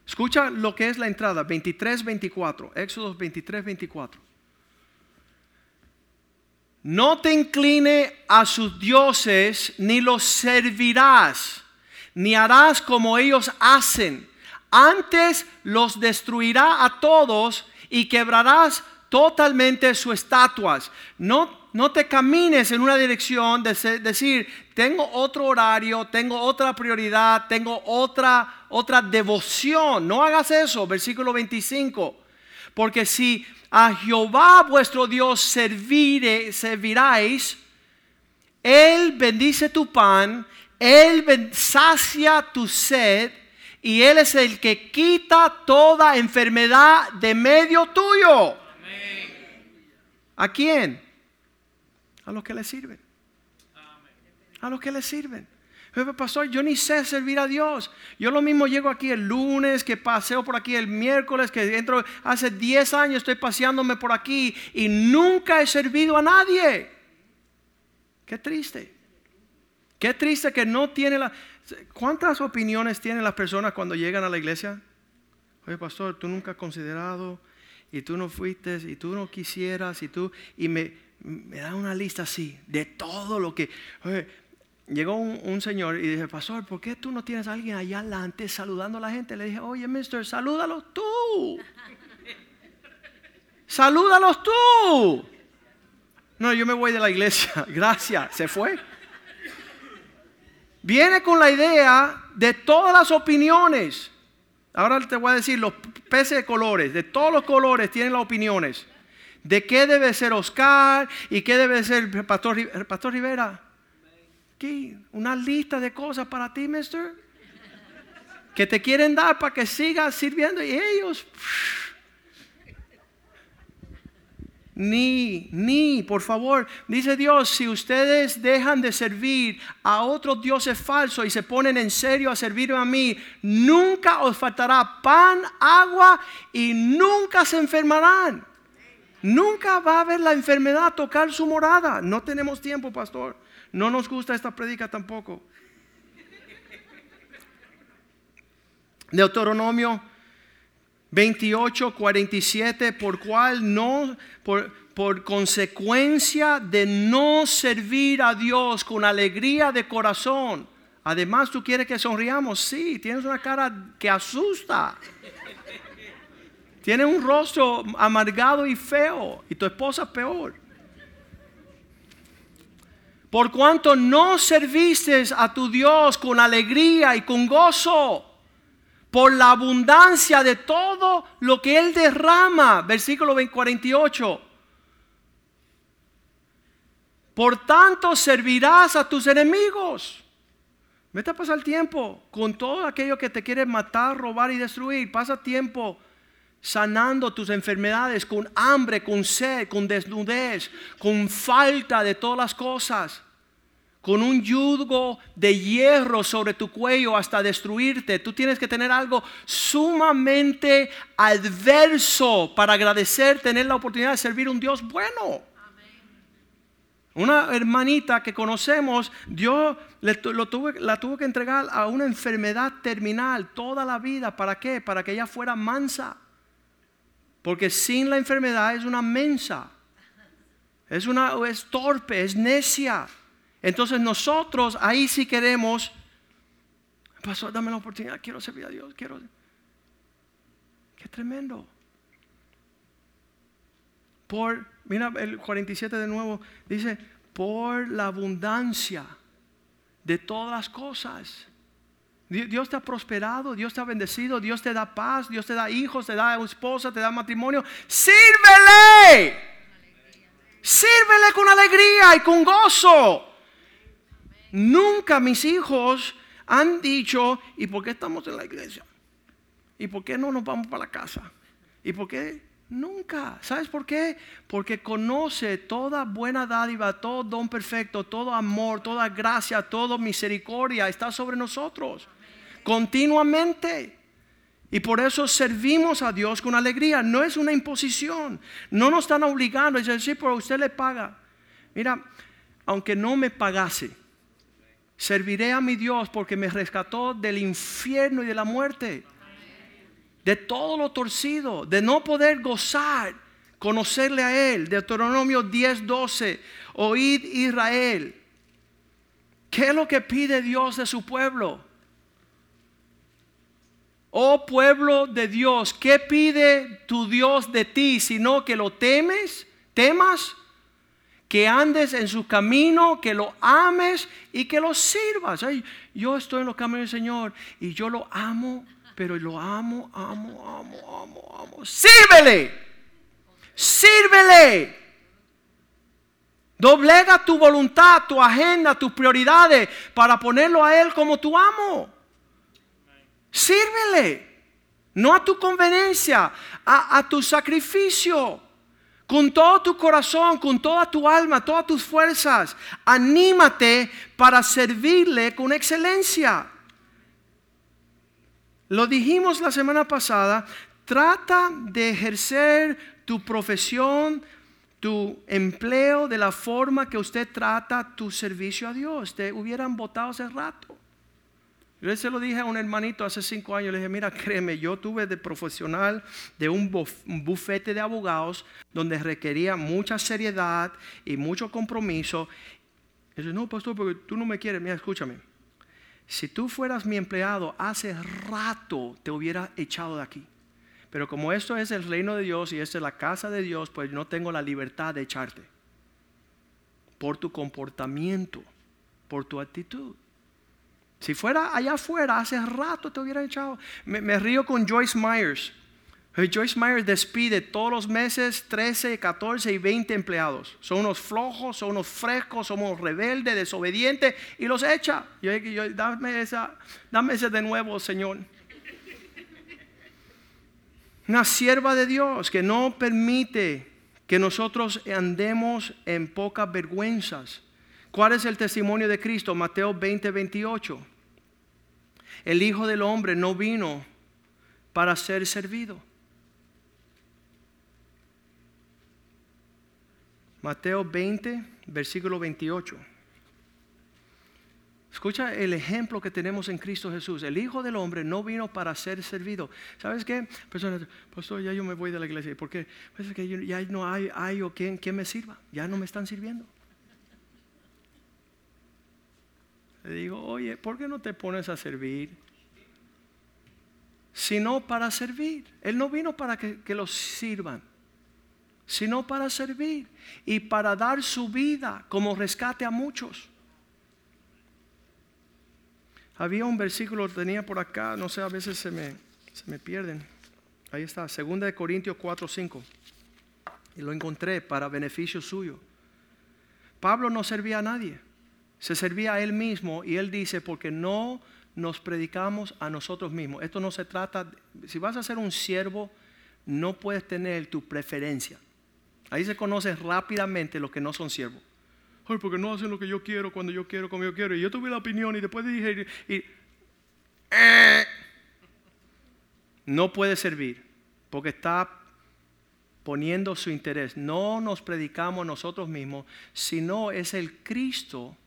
Escucha lo que es la entrada, 23, 24, Éxodo 23, 24. No te incline a sus dioses, ni los servirás, ni harás como ellos hacen. Antes los destruirá a todos y quebrarás totalmente sus estatuas. No, no te camines en una dirección de decir, tengo otro horario, tengo otra prioridad, tengo otra, otra devoción. No hagas eso, versículo 25. Porque si a Jehová vuestro Dios servire, serviráis, Él bendice tu pan, Él sacia tu sed y Él es el que quita toda enfermedad de medio tuyo. ¿A quién? A los que le sirven. A los que le sirven. Pastor, yo ni sé servir a Dios. Yo lo mismo llego aquí el lunes, que paseo por aquí el miércoles, que entro, hace 10 años estoy paseándome por aquí y nunca he servido a nadie. Qué triste. Qué triste que no tiene la... ¿Cuántas opiniones tienen las personas cuando llegan a la iglesia? Oye, pastor, tú nunca has considerado y tú no fuiste y tú no quisieras y tú y me, me da una lista así de todo lo que llegó un, señor y dije pastor ¿por qué tú no tienes a alguien allá adelante saludando a la gente? le dije oye mister salúdalos tú salúdalos tú no yo me voy de la iglesia gracias se fue viene con la idea de todas las opiniones Ahora te voy a decir, los peces de colores, de todos los colores tienen las opiniones. De qué debe ser Oscar y qué debe ser Pastor, Pastor Rivera. Una lista de cosas para ti, mister. Que te quieren dar para que sigas sirviendo y ellos... Ni, ni, por favor, dice Dios, si ustedes dejan de servir a otros dioses falsos y se ponen en serio a servirme a mí, nunca os faltará pan, agua y nunca se enfermarán. Nunca va a haber la enfermedad tocar su morada. No tenemos tiempo, pastor. No nos gusta esta predica tampoco. Deuteronomio 28, 47, por cual no, por, por consecuencia de no servir a Dios con alegría de corazón. Además, tú quieres que sonriamos, sí, tienes una cara que asusta. Tienes un rostro amargado y feo, y tu esposa peor. Por cuanto no serviste a tu Dios con alegría y con gozo por la abundancia de todo lo que Él derrama. Versículo 48. Por tanto servirás a tus enemigos. Vete a pasar tiempo con todo aquello que te quiere matar, robar y destruir. Pasa tiempo sanando tus enfermedades con hambre, con sed, con desnudez, con falta de todas las cosas con un yugo de hierro sobre tu cuello hasta destruirte. Tú tienes que tener algo sumamente adverso para agradecer tener la oportunidad de servir a un Dios bueno. Una hermanita que conocemos, Dios la tuvo que entregar a una enfermedad terminal toda la vida. ¿Para qué? Para que ella fuera mansa. Porque sin la enfermedad es una mensa. Es una es torpe, es necia. Entonces nosotros ahí sí queremos, pasó, dame la oportunidad, quiero servir a Dios, quiero. Qué tremendo. Por, mira el 47 de nuevo, dice, por la abundancia de todas las cosas. Dios te ha prosperado, Dios te ha bendecido, Dios te da paz, Dios te da hijos, te da esposa, te da matrimonio. Sírvele. Sírvele con alegría y con gozo. Nunca mis hijos han dicho, ¿y por qué estamos en la iglesia? ¿Y por qué no nos vamos para la casa? ¿Y por qué? Nunca. ¿Sabes por qué? Porque conoce toda buena dádiva, todo don perfecto, todo amor, toda gracia, toda misericordia está sobre nosotros. Continuamente. Y por eso servimos a Dios con alegría. No es una imposición. No nos están obligando. Es decir, pero usted le paga. Mira, aunque no me pagase, Serviré a mi Dios porque me rescató del infierno y de la muerte. De todo lo torcido, de no poder gozar, conocerle a Él. Deuteronomio 10, 12. Oíd Israel. ¿Qué es lo que pide Dios de su pueblo? Oh pueblo de Dios, ¿qué pide tu Dios de ti? Sino que lo temes, temas que andes en su camino, que lo ames y que lo sirvas. yo estoy en los caminos del Señor y yo lo amo, pero lo amo, amo, amo, amo, amo. Sírvele, sírvele. Doblega tu voluntad, tu agenda, tus prioridades para ponerlo a Él como tu amo. Sírvele, no a tu conveniencia, a, a tu sacrificio con todo tu corazón, con toda tu alma, todas tus fuerzas. Anímate para servirle con excelencia. Lo dijimos la semana pasada, trata de ejercer tu profesión, tu empleo de la forma que usted trata tu servicio a Dios. Te hubieran votado hace rato. Yo se lo dije a un hermanito hace cinco años, le dije, mira, créeme, yo tuve de profesional de un, bufete de abogados donde requería mucha seriedad y mucho compromiso. Y dice, no, pastor, porque tú no me quieres. Mira, escúchame. Si tú fueras mi empleado, hace rato te hubiera echado de aquí. Pero como esto es el reino de Dios y esta es la casa de Dios, pues no tengo la libertad de echarte. Por tu comportamiento, por tu actitud. Si fuera allá afuera, hace rato te hubiera echado. Me, río con Joyce Myers. Joyce Myers despide todos los meses 13, 14 y 20 empleados. Son unos flojos, son unos frescos, somos rebeldes, desobedientes y los echa. Yo, dame, esa, dame ese de nuevo, Señor. Una sierva de Dios que no permite que nosotros andemos en pocas vergüenzas. ¿Cuál es el testimonio de Cristo? Mateo 20, 28. El Hijo del Hombre no vino para ser servido. Mateo 20, versículo 28. Escucha el ejemplo que tenemos en Cristo Jesús. El Hijo del Hombre no vino para ser servido. ¿Sabes qué? Personas, pastor, ya yo me voy de la iglesia. ¿Por qué? Pues ya no hay, hay o quien, quien me sirva. Ya no me están sirviendo. Le digo, oye, ¿por qué no te pones a servir? Sino para servir. Él no vino para que, que los sirvan, sino para servir y para dar su vida como rescate a muchos. Había un versículo, tenía por acá, no sé, a veces se me, se me pierden. Ahí está, 2 Corintios 4, 5. Y lo encontré para beneficio suyo. Pablo no servía a nadie se servía a él mismo y él dice, porque no nos predicamos a nosotros mismos. Esto no se trata, si vas a ser un siervo, no puedes tener tu preferencia. Ahí se conoce rápidamente los que no son siervos. Ay, porque no hacen lo que yo quiero, cuando yo quiero, como yo quiero. Y yo tuve la opinión y después dije, y, eh, no puede servir, porque está poniendo su interés. No nos predicamos nosotros mismos, sino es el Cristo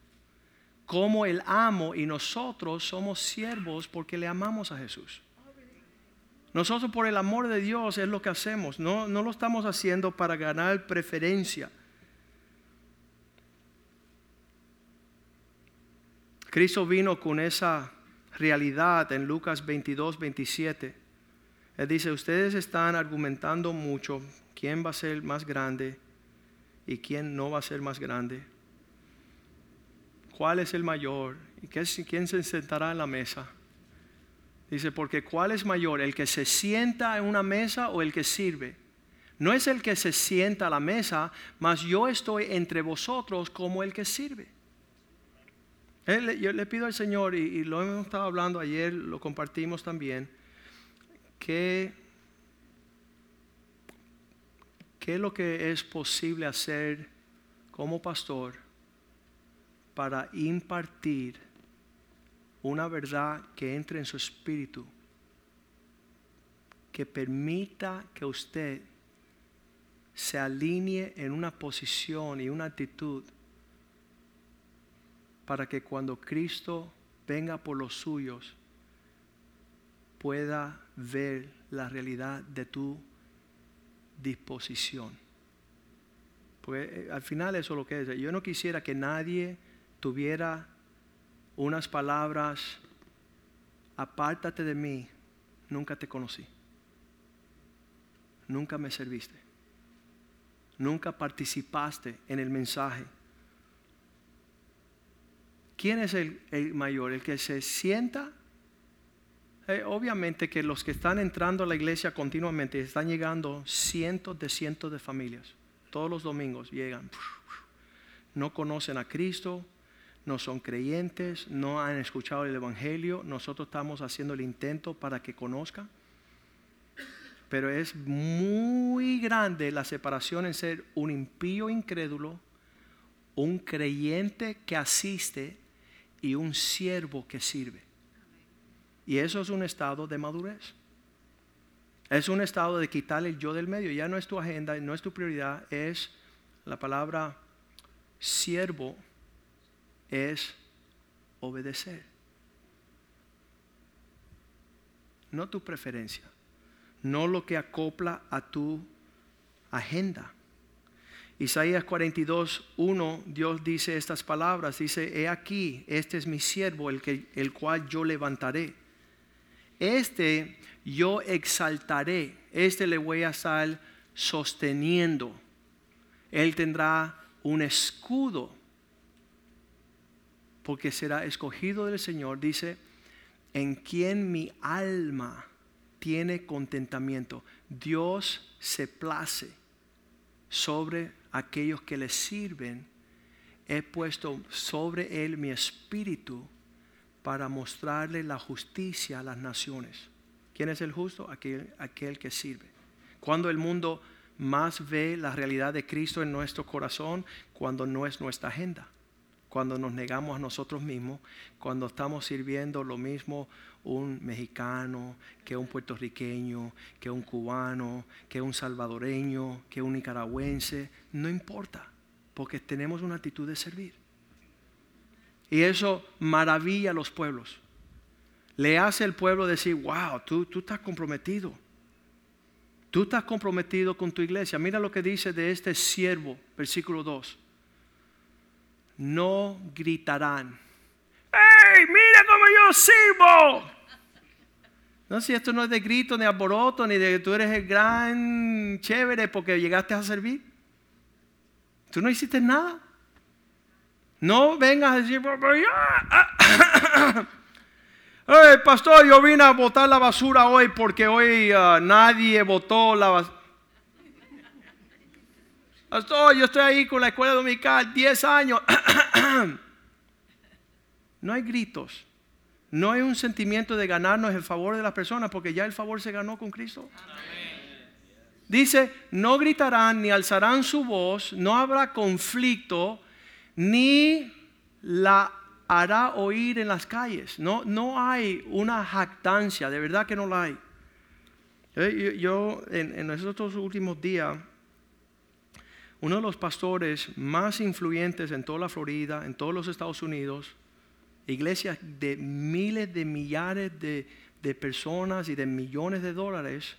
como el amo y nosotros somos siervos porque le amamos a Jesús. Nosotros por el amor de Dios es lo que hacemos, no, no lo estamos haciendo para ganar preferencia. Cristo vino con esa realidad en Lucas 22, 27. Él dice, ustedes están argumentando mucho quién va a ser más grande y quién no va a ser más grande ¿Cuál es el mayor? ¿Y quién se sentará en la mesa? Dice, porque ¿cuál es mayor? ¿El que se sienta en una mesa o el que sirve? No es el que se sienta a la mesa, mas yo estoy entre vosotros como el que sirve. Yo le pido al Señor, y, lo hemos estado hablando ayer, lo compartimos también, que qué es lo que es posible hacer como pastor para impartir una verdad que entre en su espíritu, que permita que usted se alinee en una posición y una actitud para que cuando Cristo venga por los suyos pueda ver la realidad de tu disposición. Porque eh, al final eso es lo que es. Yo no quisiera que nadie tuviera unas palabras, apártate de mí, nunca te conocí, nunca me serviste, nunca participaste en el mensaje. ¿Quién es el, mayor? ¿El que se sienta? Eh, obviamente que los que están entrando a la iglesia continuamente están llegando cientos de cientos de familias. Todos los domingos llegan. No conocen a Cristo, no son creyentes, no han escuchado el Evangelio, nosotros estamos haciendo el intento para que conozcan. Pero es muy grande la separación en ser un impío incrédulo, un creyente que asiste y un siervo que sirve. Y eso es un estado de madurez. Es un estado de quitarle el yo del medio. Ya no es tu agenda, no es tu prioridad, es la palabra siervo es obedecer. No tu preferencia, no lo que acopla a tu agenda. Isaías 42, 1, Dios dice estas palabras, dice, he aquí, este es mi siervo, el, que, el cual yo levantaré. Este yo exaltaré, este le voy a estar sosteniendo. Él tendrá un escudo porque será escogido del Señor, dice, en quien mi alma tiene contentamiento. Dios se place sobre aquellos que le sirven. He puesto sobre él mi espíritu para mostrarle la justicia a las naciones. ¿Quién es el justo? Aquel, aquel que sirve. Cuando el mundo más ve la realidad de Cristo en nuestro corazón, cuando no es nuestra agenda cuando nos negamos a nosotros mismos, cuando estamos sirviendo lo mismo un mexicano, que un puertorriqueño, que un cubano, que un salvadoreño, que un nicaragüense, no importa, porque tenemos una actitud de servir. Y eso maravilla a los pueblos. Le hace al pueblo decir, wow, tú, tú estás comprometido. Tú estás comprometido con tu iglesia. Mira lo que dice de este siervo, versículo 2 no gritarán. ¡Ey, mira cómo yo sirvo! No, si esto no es de grito, ni alboroto, ni de que tú eres el gran chévere porque llegaste a servir. Tú no hiciste nada. No vengas a decir, hey, pastor, yo vine a botar la basura hoy porque hoy ah, nadie botó la basura. Pastor, yo estoy ahí con la escuela dominical 10 años. no hay gritos. No hay un sentimiento de ganarnos el favor de las personas porque ya el favor se ganó con Cristo. Dice, no gritarán ni alzarán su voz, no habrá conflicto, ni la hará oír en las calles. No, no hay una jactancia, de verdad que no la hay. Yo, en, en estos últimos días, uno de los pastores más influyentes en toda la Florida, en todos los Estados Unidos, iglesias de miles de millares de, personas y de millones de dólares,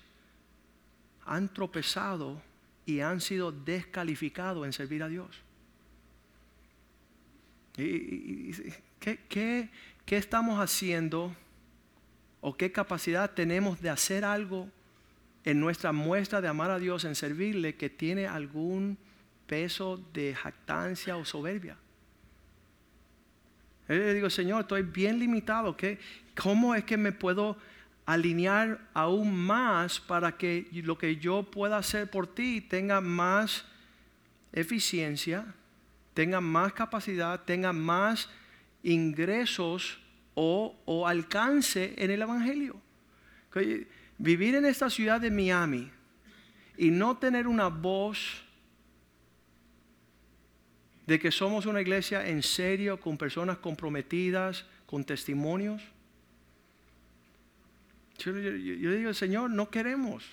han tropezado y han sido descalificados en servir a Dios. ¿Qué, qué, qué estamos haciendo o qué capacidad tenemos de hacer algo en nuestra muestra de amar a Dios, en servirle, que tiene algún peso de jactancia o soberbia? Yo le digo, Señor, estoy bien limitado. ¿qué? ¿Cómo es que me puedo alinear aún más para que lo que yo pueda hacer por ti tenga más eficiencia, tenga más capacidad, tenga más ingresos o, alcance en el Evangelio. Vivir en esta ciudad de Miami y no tener una voz de que somos una iglesia en serio, con personas comprometidas, con testimonios yo, digo, Señor, no queremos.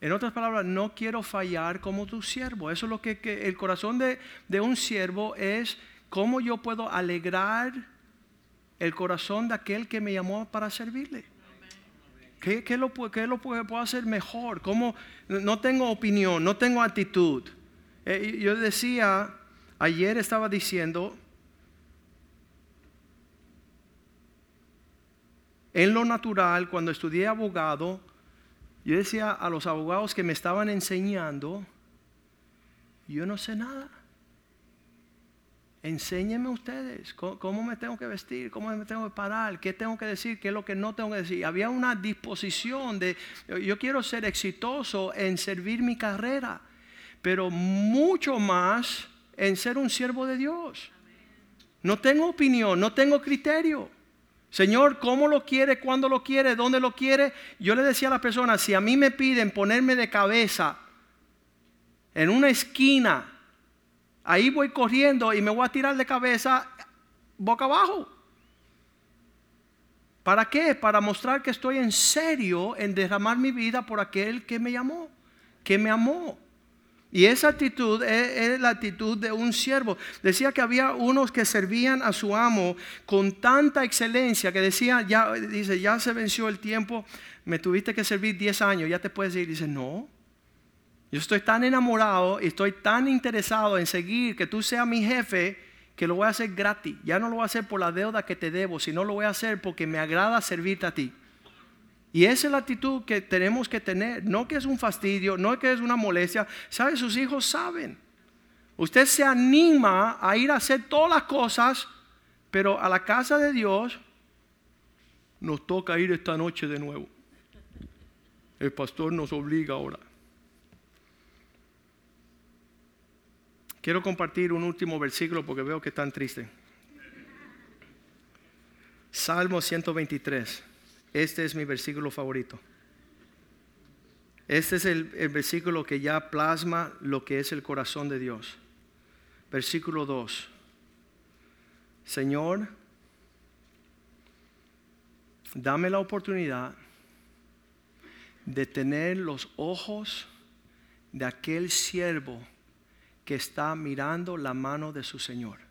En otras palabras, no quiero fallar como tu siervo. Eso es lo que, el corazón de, un siervo es cómo yo puedo alegrar el corazón de aquel que me llamó para servirle. ¿Qué, qué lo, qué puedo hacer mejor? ¿Cómo? No tengo opinión, no tengo actitud. Eh, yo decía, ayer estaba diciendo, En lo natural, cuando estudié abogado, yo decía a los abogados que me estaban enseñando, yo no sé nada. Enséñenme ustedes cómo, me tengo que vestir, cómo me tengo que parar, qué tengo que decir, qué es lo que no tengo que decir. Había una disposición de, yo quiero ser exitoso en servir mi carrera, pero mucho más en ser un siervo de Dios. No tengo opinión, no tengo criterio. Señor, ¿cómo lo quiere? ¿Cuándo lo quiere? ¿Dónde lo quiere? Yo le decía a las personas, si a mí me piden ponerme de cabeza en una esquina, ahí voy corriendo y me voy a tirar de cabeza boca abajo. ¿Para qué? Para mostrar que estoy en serio en derramar mi vida por aquel que me llamó, que me amó. Y esa actitud es, la actitud de un siervo. Decía que había unos que servían a su amo con tanta excelencia que decía, ya, dice, ya se venció el tiempo, me tuviste que servir 10 años, ya te puedes ir. Dice, no, yo estoy tan enamorado y estoy tan interesado en seguir que tú seas mi jefe que lo voy a hacer gratis. Ya no lo voy a hacer por la deuda que te debo, sino lo voy a hacer porque me agrada servirte a ti. Y esa es la actitud que tenemos que tener. No que es un fastidio, no que es una molestia. ¿Sabe? Sus hijos saben. Usted se anima a ir a hacer todas las cosas, pero a la casa de Dios nos toca ir esta noche de nuevo. El pastor nos obliga ahora. Quiero compartir un último versículo porque veo que están tristes. Salmo 123. Este es mi versículo favorito. Este es el, versículo que ya plasma lo que es el corazón de Dios. Versículo 2. Señor, dame la oportunidad de tener los ojos de aquel siervo que está mirando la mano de su Señor.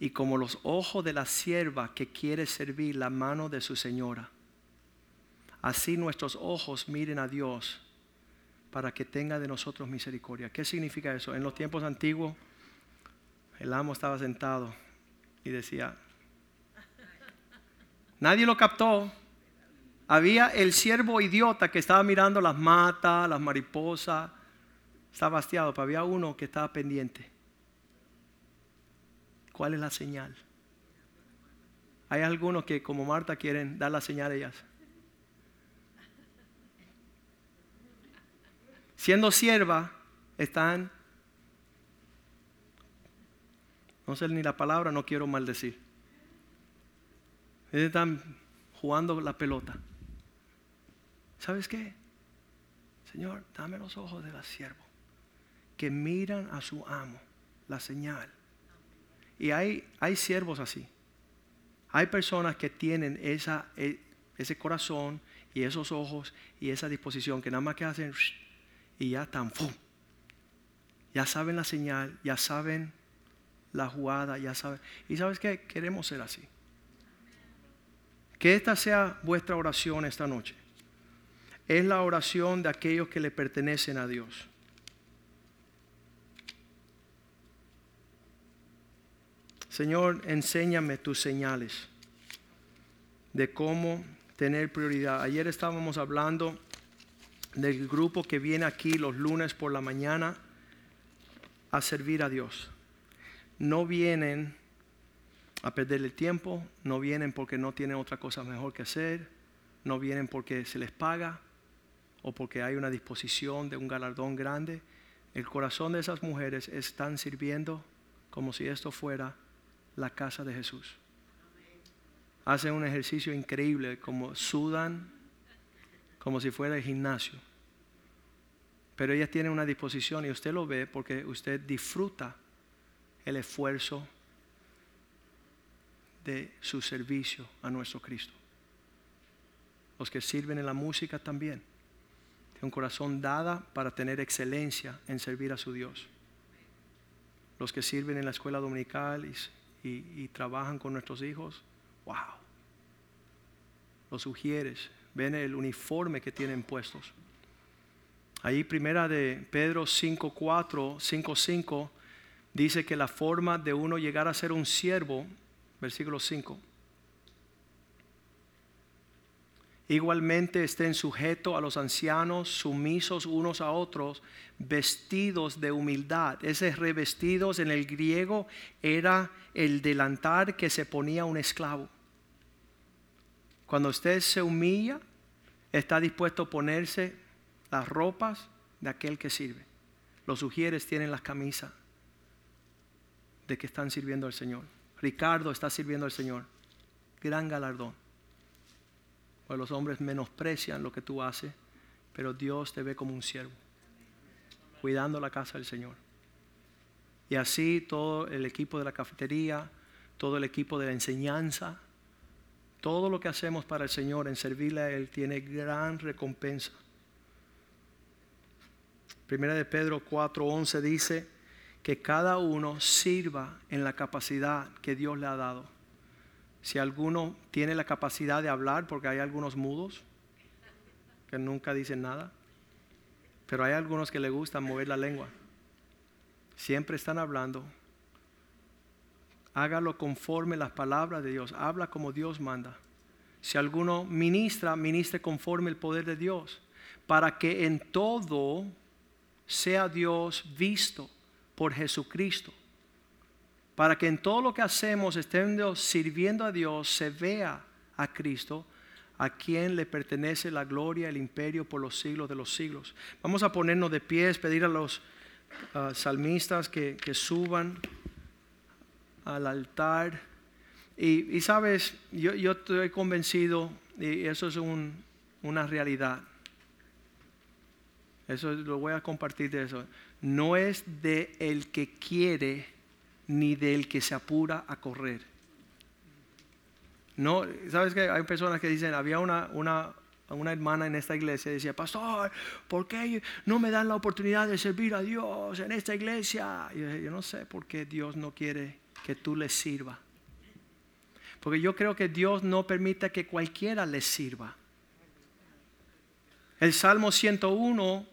Y como los ojos de la sierva que quiere servir la mano de su señora. Así nuestros ojos miren a Dios para que tenga de nosotros misericordia. ¿Qué significa eso? En los tiempos antiguos, el amo estaba sentado y decía, nadie lo captó. Había el siervo idiota que estaba mirando las matas, las mariposas, estaba hastiado, pero había uno que estaba pendiente ¿Cuál es la señal? Hay algunos que como Marta quieren dar la señal a ellas. Siendo sierva, están, no sé ni la palabra, no quiero maldecir. Están jugando la pelota. ¿Sabes qué? Señor, dame los ojos de la siervo que miran a su amo, la señal. Y hay, hay siervos así. Hay personas que tienen esa, e, ese corazón y esos ojos y esa disposición que nada más que hacen y ya están, ya saben la señal, ya saben la jugada, ya saben. Y sabes que queremos ser así. Que esta sea vuestra oración esta noche. Es la oración de aquellos que le pertenecen a Dios. Señor, enséñame tus señales de cómo tener prioridad. Ayer estábamos hablando del grupo que viene aquí los lunes por la mañana a servir a Dios. No vienen a perder el tiempo, no vienen porque no tienen otra cosa mejor que hacer, no vienen porque se les paga o porque hay una disposición de un galardón grande. El corazón de esas mujeres están sirviendo como si esto fuera la casa de Jesús. Hacen un ejercicio increíble, como sudan, como si fuera el gimnasio. Pero ellas tienen una disposición y usted lo ve porque usted disfruta el esfuerzo de su servicio a nuestro Cristo. Los que sirven en la música también. Tienen un corazón dada para tener excelencia en servir a su Dios. Los que sirven en la escuela dominical y y, trabajan con nuestros hijos, wow. Los sugieres, ven el uniforme que tienen puestos. Ahí primera de Pedro 5.4, 5.5 dice que la forma de uno llegar a ser un siervo, versículo 5, Igualmente estén sujetos a los ancianos, sumisos unos a otros, vestidos de humildad. Ese revestidos en el griego era el delantar que se ponía un esclavo. Cuando usted se humilla, está dispuesto a ponerse las ropas de aquel que sirve. Los sugieres tienen las camisas de que están sirviendo al Señor. Ricardo está sirviendo al Señor. Gran galardón. Pues los hombres menosprecian lo que tú haces, pero Dios te ve como un siervo, cuidando la casa del Señor. Y así todo el equipo de la cafetería, todo el equipo de la enseñanza, todo lo que hacemos para el Señor en servirle a Él tiene gran recompensa. Primera de Pedro 4:11 dice que cada uno sirva en la capacidad que Dios le ha dado. Si alguno tiene la capacidad de hablar, porque hay algunos mudos que nunca dicen nada, pero hay algunos que le gustan mover la lengua. Siempre están hablando. Hágalo conforme las palabras de Dios. Habla como Dios manda. Si alguno ministra, ministre conforme el poder de Dios. Para que en todo sea Dios visto por Jesucristo para que en todo lo que hacemos, estemos sirviendo a Dios, se vea a Cristo, a quien le pertenece la gloria, el imperio por los siglos de los siglos. Vamos a ponernos de pies, pedir a los salmistas que, suban al altar. Y, sabes, yo, yo, estoy convencido, y eso es una realidad. Eso lo voy a compartir de eso. No es de el que quiere ni del que se apura a correr. No, sabes que hay personas que dicen, había una, una, una hermana en esta iglesia decía, pastor, ¿por qué no me dan la oportunidad de servir a Dios en esta iglesia? Y yo, yo no sé por qué Dios no quiere que tú le sirva. Porque yo creo que Dios no permite que cualquiera le sirva. El Salmo 101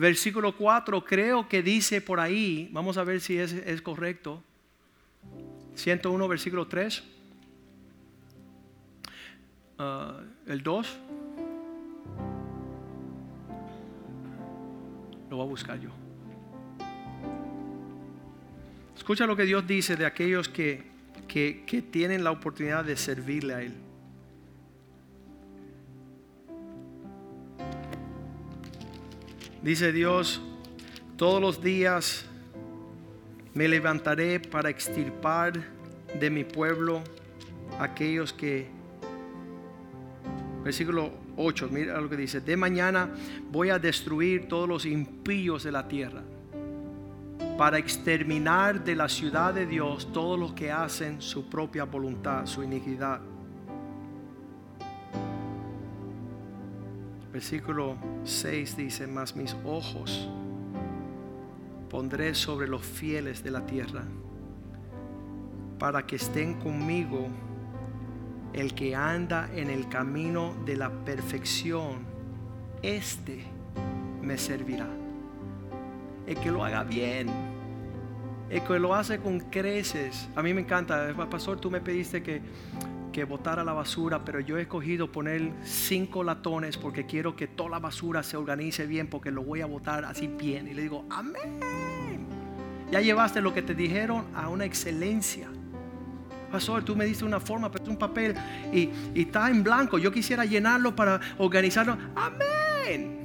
Versículo 4 creo que dice por ahí, vamos a ver si es, correcto. 101, versículo 3. Ah, el 2. Lo voy a buscar yo. Escucha lo que Dios dice de aquellos que, que, que tienen la oportunidad de servirle a Él. Dice Dios, todos los días me levantaré para extirpar de mi pueblo aquellos que... Versículo 8, mira lo que dice, de mañana voy a destruir todos los impíos de la tierra. para exterminar de la ciudad de Dios todos los que hacen su propia voluntad, su iniquidad. Versículo 6 dice, mas mis ojos pondré sobre los fieles de la tierra, para que estén conmigo el que anda en el camino de la perfección, este me servirá. El que lo haga bien, el que lo hace con creces. A mí me encanta, pastor, tú me pediste que, que botara la basura, pero yo he escogido poner cinco latones porque quiero que toda la basura se organice bien, porque lo voy a botar así bien. Y le digo, amén. Ya llevaste lo que te dijeron a una excelencia. Pastor, tú me diste una forma, pero es un papel y, y está en blanco. Yo quisiera llenarlo para organizarlo. Amén.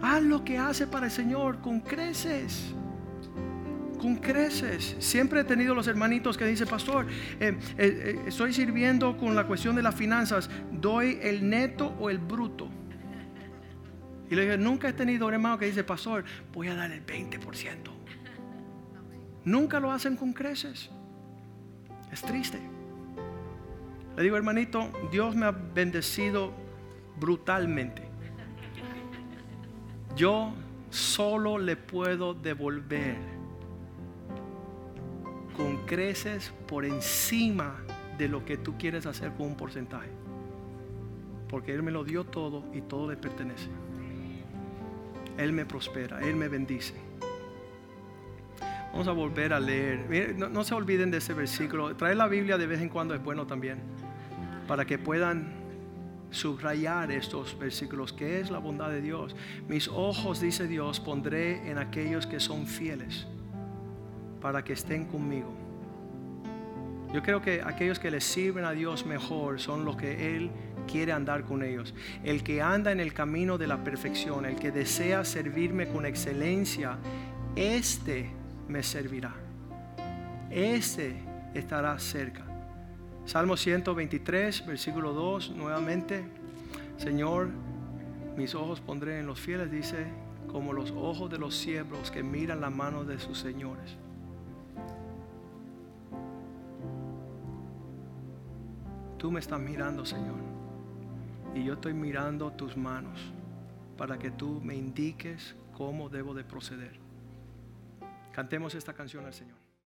Haz lo que hace para el Señor con creces. Con creces. Siempre he tenido los hermanitos que dicen, pastor, eh, eh, eh, estoy sirviendo con la cuestión de las finanzas. ¿Doy el neto o el bruto? Y le dije, nunca he tenido un hermano que dice, pastor, voy a dar el 20%. Nunca lo hacen con creces. Es triste. Le digo, hermanito, Dios me ha bendecido brutalmente. Yo solo le puedo devolver con creces por encima de lo que tú quieres hacer con un porcentaje. Porque Él me lo dio todo y todo le pertenece. Él me prospera, Él me bendice. Vamos a volver a leer. No, se olviden de ese versículo. Traer la Biblia de vez en cuando es bueno también. Para que puedan subrayar estos versículos. que es la bondad de Dios? Mis ojos, dice Dios, pondré en aquellos que son fieles. Para que estén conmigo. Yo creo que aquellos que le sirven a Dios mejor son los que Él quiere andar con ellos. El que anda en el camino de la perfección, el que desea servirme con excelencia, este me servirá. Ese estará cerca. Salmo 123, versículo 2, nuevamente, Señor, mis ojos pondré en los fieles, dice, como los ojos de los siervos que miran la mano de sus señores. Tú me estás mirando, Señor, y yo estoy mirando tus manos para que tú me indiques cómo debo de proceder. Cantemos esta canción al Señor.